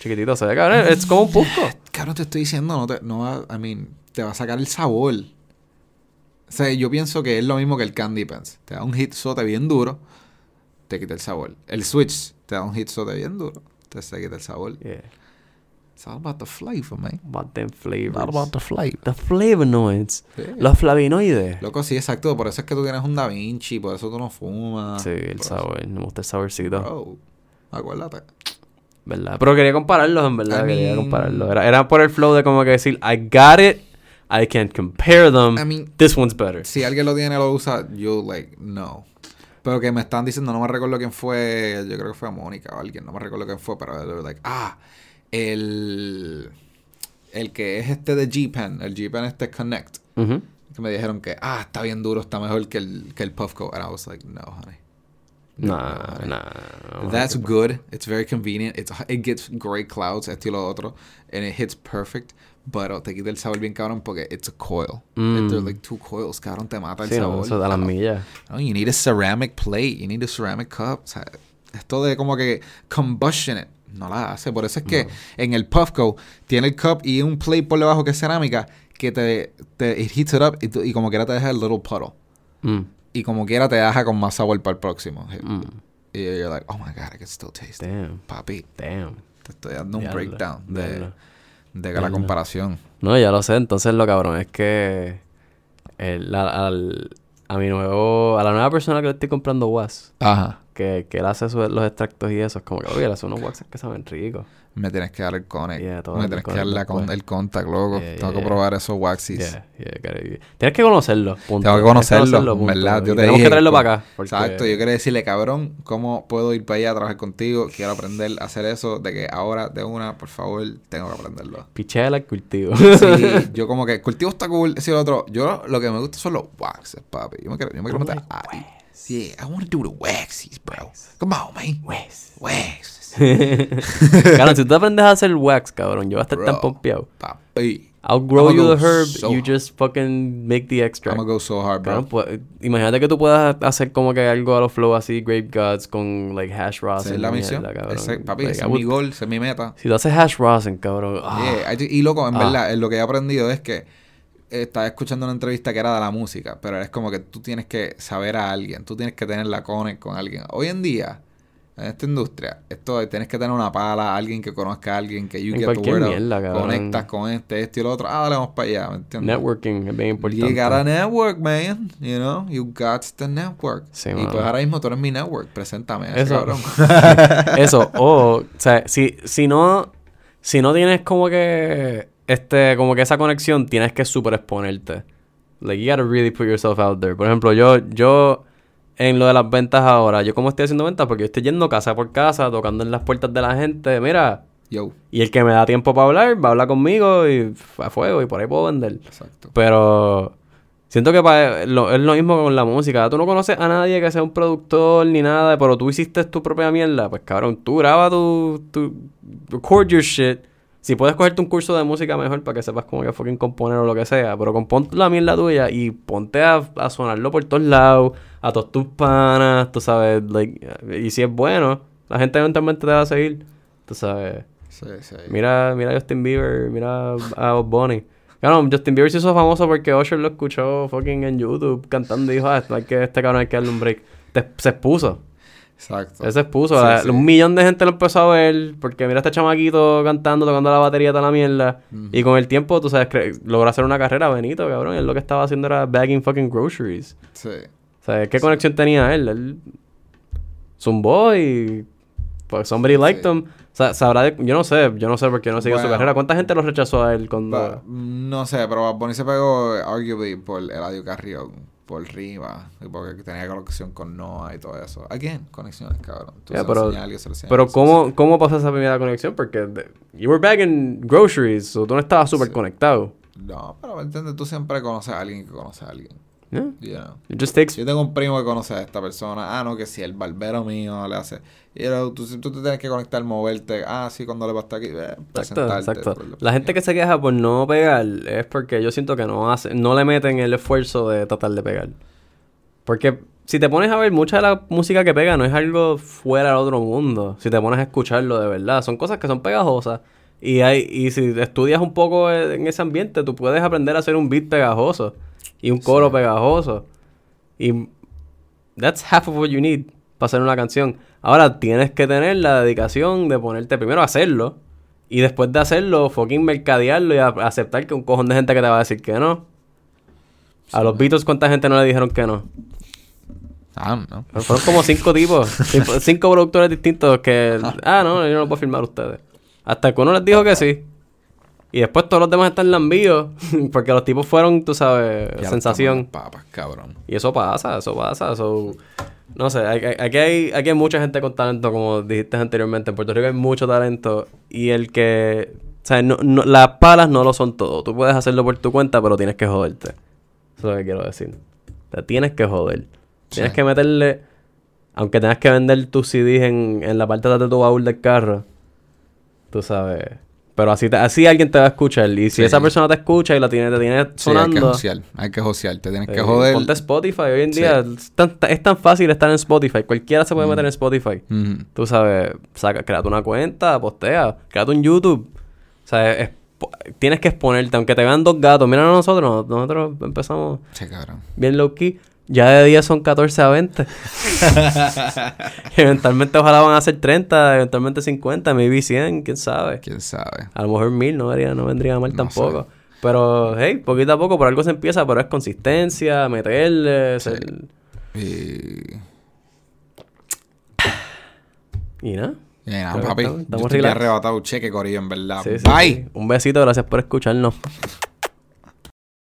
Chiquitito, se ve, cabrón. Es como un pusco. Cabrón, te estoy diciendo, no te, no va, I mean, te va a sacar el sabor. O sea, yo pienso que es lo mismo que el Candy Pants. Te da un hit sote bien duro, te quita el sabor. El Switch te da un hit sote bien duro, se quita el sabor. Yeah. It's all about the flavor, man. About them flavors. All about the flavor. The flavonoids. Sí. Los flavinoides. Loco, sí, exacto. Por eso es que tú tienes un Da Vinci, por eso tú no fumas. Sí, el sabor. Me gusta el saborcito. Eso, bro, Acuérdate. ¿Verdad? Pero quería compararlos, en verdad. I quería mean- compararlos. Era, era por el flow de como que decir, I got it, I can compare them, I mean- this one's better. Si alguien lo tiene lo usa, yo, like, no. Pero que me están diciendo, no me recuerdo quién fue, yo creo que fue Mónica o alguien, no me recuerdo quién fue, pero like, ah, el, el que es este de G-Pen, el G-Pen este Connect, que me dijeron que, ah, está bien duro, está mejor que el, que el Puffco. And I was like, no, honey. Nah, nah. no, That's no. good. It's very convenient. It's, it gets great clouds, esto y lo otro. And it hits perfect. Pero te quita el sabor bien cabrón porque it's a coil. Mm. They're like two coils, cabrón, te mata el Sí, no, sabor. eso da las No. millas. No, you need a ceramic plate, you need a ceramic cup. O sea, esto de como que combustion it, no la hace. Por eso es que en el Puffco tiene el cup y un plate por debajo que es cerámica que te, te it heats it up y, y como quiera te deja el little puddle. Mm, Y como quiera te deja con más sabor para el próximo. mm. Y you're like, oh my god, I can still taste it. Damn, Papi, damn. te estoy dando un breakdown de. De que la comparación. No, ya lo sé. Entonces lo cabrón es que el- al- al- a mi nuevo, a la nueva persona que le estoy comprando wax, Ajá. Que, que él hace su- los extractos y eso, es como que, oye, él hace unos waxes que saben ricos. Me tienes que dar el connect. Yeah, me tienes que dar la con- el contact, loco. Yeah, Tengo yeah, que probar esos gotta- Tienes que conocerlo, punto. Tengo que conocerlo, punto. ¿verdad? Yo te tenemos dije, que traerlo para acá. porque- Exacto, yo quería decirle, cabrón, ¿cómo puedo ir para allá a trabajar contigo? Quiero aprender a hacer eso, de que ahora, de una, por favor, tengo que aprenderlo. Pichela el cultivo. Sí, yo como que el cultivo está cool, ese otro. Yo lo que me gusta son los waxes, papi. Yo me quiero, yo me quiero meter ahí. Sí, I want to do the waxies, bro. Come on, man. Wax. Waxes. Claro, si tú aprendes a hacer wax, cabrón, yo voy a estar tan pompeado. Papi. I'll grow you the herb, so you just fucking make the I'm extract. gonna go so hard, bro. Pues, imagínate que tú puedas hacer como que algo a los flow así, Grape Gods con like hash rosin. Esa es la misión. mierda. Ese- papi, Like, ese es mi ese es mi meta. Si tú haces hash rosin, cabrón. ah, Yeah, I y loco, en Ah. verdad, lo que he aprendido es que estaba escuchando una entrevista que era de la música, pero es como que tú tienes que saber a alguien, tú tienes que tener la connect con alguien. Hoy en día, en esta industria, esto de tienes que tener una pala, alguien que conozca a alguien, que you En get the word mierda, conectas con este, este y lo otro, ah, dale, vamos para allá, ¿me entiendes? Networking es bien importante. You gotta network, man. You know, you got to network. Sí, y pues ahora mismo tú eres mi network. Preséntame, a ese Eso. cabrón. Eso, o, o sea, si, si no, si no tienes como que, este, como que esa conexión, tienes que super exponerte. Like, you gotta really put yourself out there. Por ejemplo, yo, yo, en lo de las ventas ahora, yo como estoy haciendo ventas, porque yo estoy yendo casa por casa, tocando en las puertas de la gente, mira, Yo. y el que me da tiempo para hablar, va a hablar conmigo y a fuego, y por ahí puedo vender. Exacto. Pero siento que pa- lo- es lo mismo con la música. Tú no conoces a nadie que sea un productor ni nada, pero tú hiciste tu propia mierda. Pues cabrón, tú graba tu, tu record your shit. Si puedes cogerte un curso de música mejor para que sepas cómo que fucking componer o lo que sea, pero compón la mierda tuya y ponte a, a sonarlo por todos lados, a todos tus panas, tú sabes, like, y si es bueno, la gente eventualmente te va a seguir, tú sabes. Sí, sí. Mira, mira a Justin Bieber, mira a Bob Bunny. Claro, Justin Bieber se hizo famoso porque Usher lo escuchó fucking en YouTube cantando y dijo, ah, hay que, este cabrón hay que darle un break. Te- se expuso. Exacto. Él se expuso. Sí, La- sí. Un millón de gente lo empezó a ver porque mira a este chamaquito cantando, tocando la batería, toda la mierda. Y con el tiempo, tú sabes, logró hacer una carrera, Benito, cabrón. Él lo que estaba haciendo era bagging fucking groceries. Sí. O sea, ¿qué conexión tenía él? Él zumbó y... Pues somebody liked him. O sea, sabrá de- Yo no sé, yo no sé por qué no siguió su Bueno. carrera. ¿Cuánta gente lo rechazó a él cuando... No sé, pero Bunny se pegó, arguably, por Eladio Carrión, por y porque tenía conexión con Noah y todo eso. Again, conexiones, cabrón. Tú se lo pero- se lo Pero se ¿cómo, ¿cómo pasó esa primera conexión? Porque de- you were groceries, so tú no estabas súper Sí. conectado. No, pero ¿me entiendes? Tú siempre conoces a alguien que conoce a alguien. Yeah. You know? It just takes... Yo tengo un primo que conoce a esta persona. Ah, no, que si el barbero mío le hace. Y era- tú, tú te tienes que conectar, moverte. Ah, sí, cuando le va a estar aquí. eh, Exacto, lo- La gente que se queja por no pegar es porque yo siento que no hace, no le meten el esfuerzo de tratar de pegar. Porque si te pones a ver, mucha de la música que pega no es algo fuera del otro mundo. Si te pones a escucharlo de verdad, son cosas que son pegajosas. Y hay, y si estudias un poco en ese ambiente, tú puedes aprender a hacer un beat pegajoso y un coro Sí. pegajoso. Y that's half of what you need para hacer una canción. Ahora tienes que tener la dedicación de ponerte primero a hacerlo y después de hacerlo, fucking mercadearlo y a- aceptar que un cojón de gente que te va a decir que no. A los Beatles, ¿cuánta gente no le dijeron que no? Ah, no. Pero Fueron como cinco tipos, cinco, productores distintos que, ah, no, yo no lo puedo filmar a ustedes. Hasta que uno les dijo que sí. Y después todos los demás están lambíos, porque los tipos fueron, tú sabes, sensación. Papas, cabrón. Y eso pasa, eso pasa, eso... No sé, aquí hay, aquí hay mucha gente con talento, como dijiste anteriormente. En Puerto Rico hay mucho talento. Y el que... O sea, no, no- las palas no lo son todo. Tú puedes hacerlo por tu cuenta, pero tienes que joderte. Eso es lo que quiero decir. Te tienes que joder. Tienes que meterle... Aunque tengas que vender tus CDs en, en la parte de tu baúl del carro. Tú sabes... Pero así, te- así alguien te va a escuchar. Y si Sí. esa persona te escucha y la tiene, te tiene Sí, hay que sonando... josear. Hay que josear. Te tienes que Eh, joder. Ponte Spotify. Hoy en día es, tan, es tan fácil estar en Spotify. Cualquiera se puede Mm. meter en Spotify. Ujú. Tú sabes, saca, créate una cuenta, postea, créate un YouTube. O sea, es- tienes que exponerte, aunque te vean dos gatos. Mira a nosotros, nosotros empezamos bien low key. Ya de 10 son 14 a 20. eventualmente ojalá van a ser 30, eventualmente 50, maybe 100, quién sabe. ¿Quién sabe? A lo mejor 1000 no, vendría- no vendría mal No tampoco. Pero, hey, poquito a poco por algo se empieza, pero es consistencia, meterle, ser- Y... y nada. Y nada, Creo papi. estamos- yo estamos estoy relax. arrebatado cheque, Corillo, en verdad. Sí, sí, Bye. sí. Un besito, gracias por escucharnos.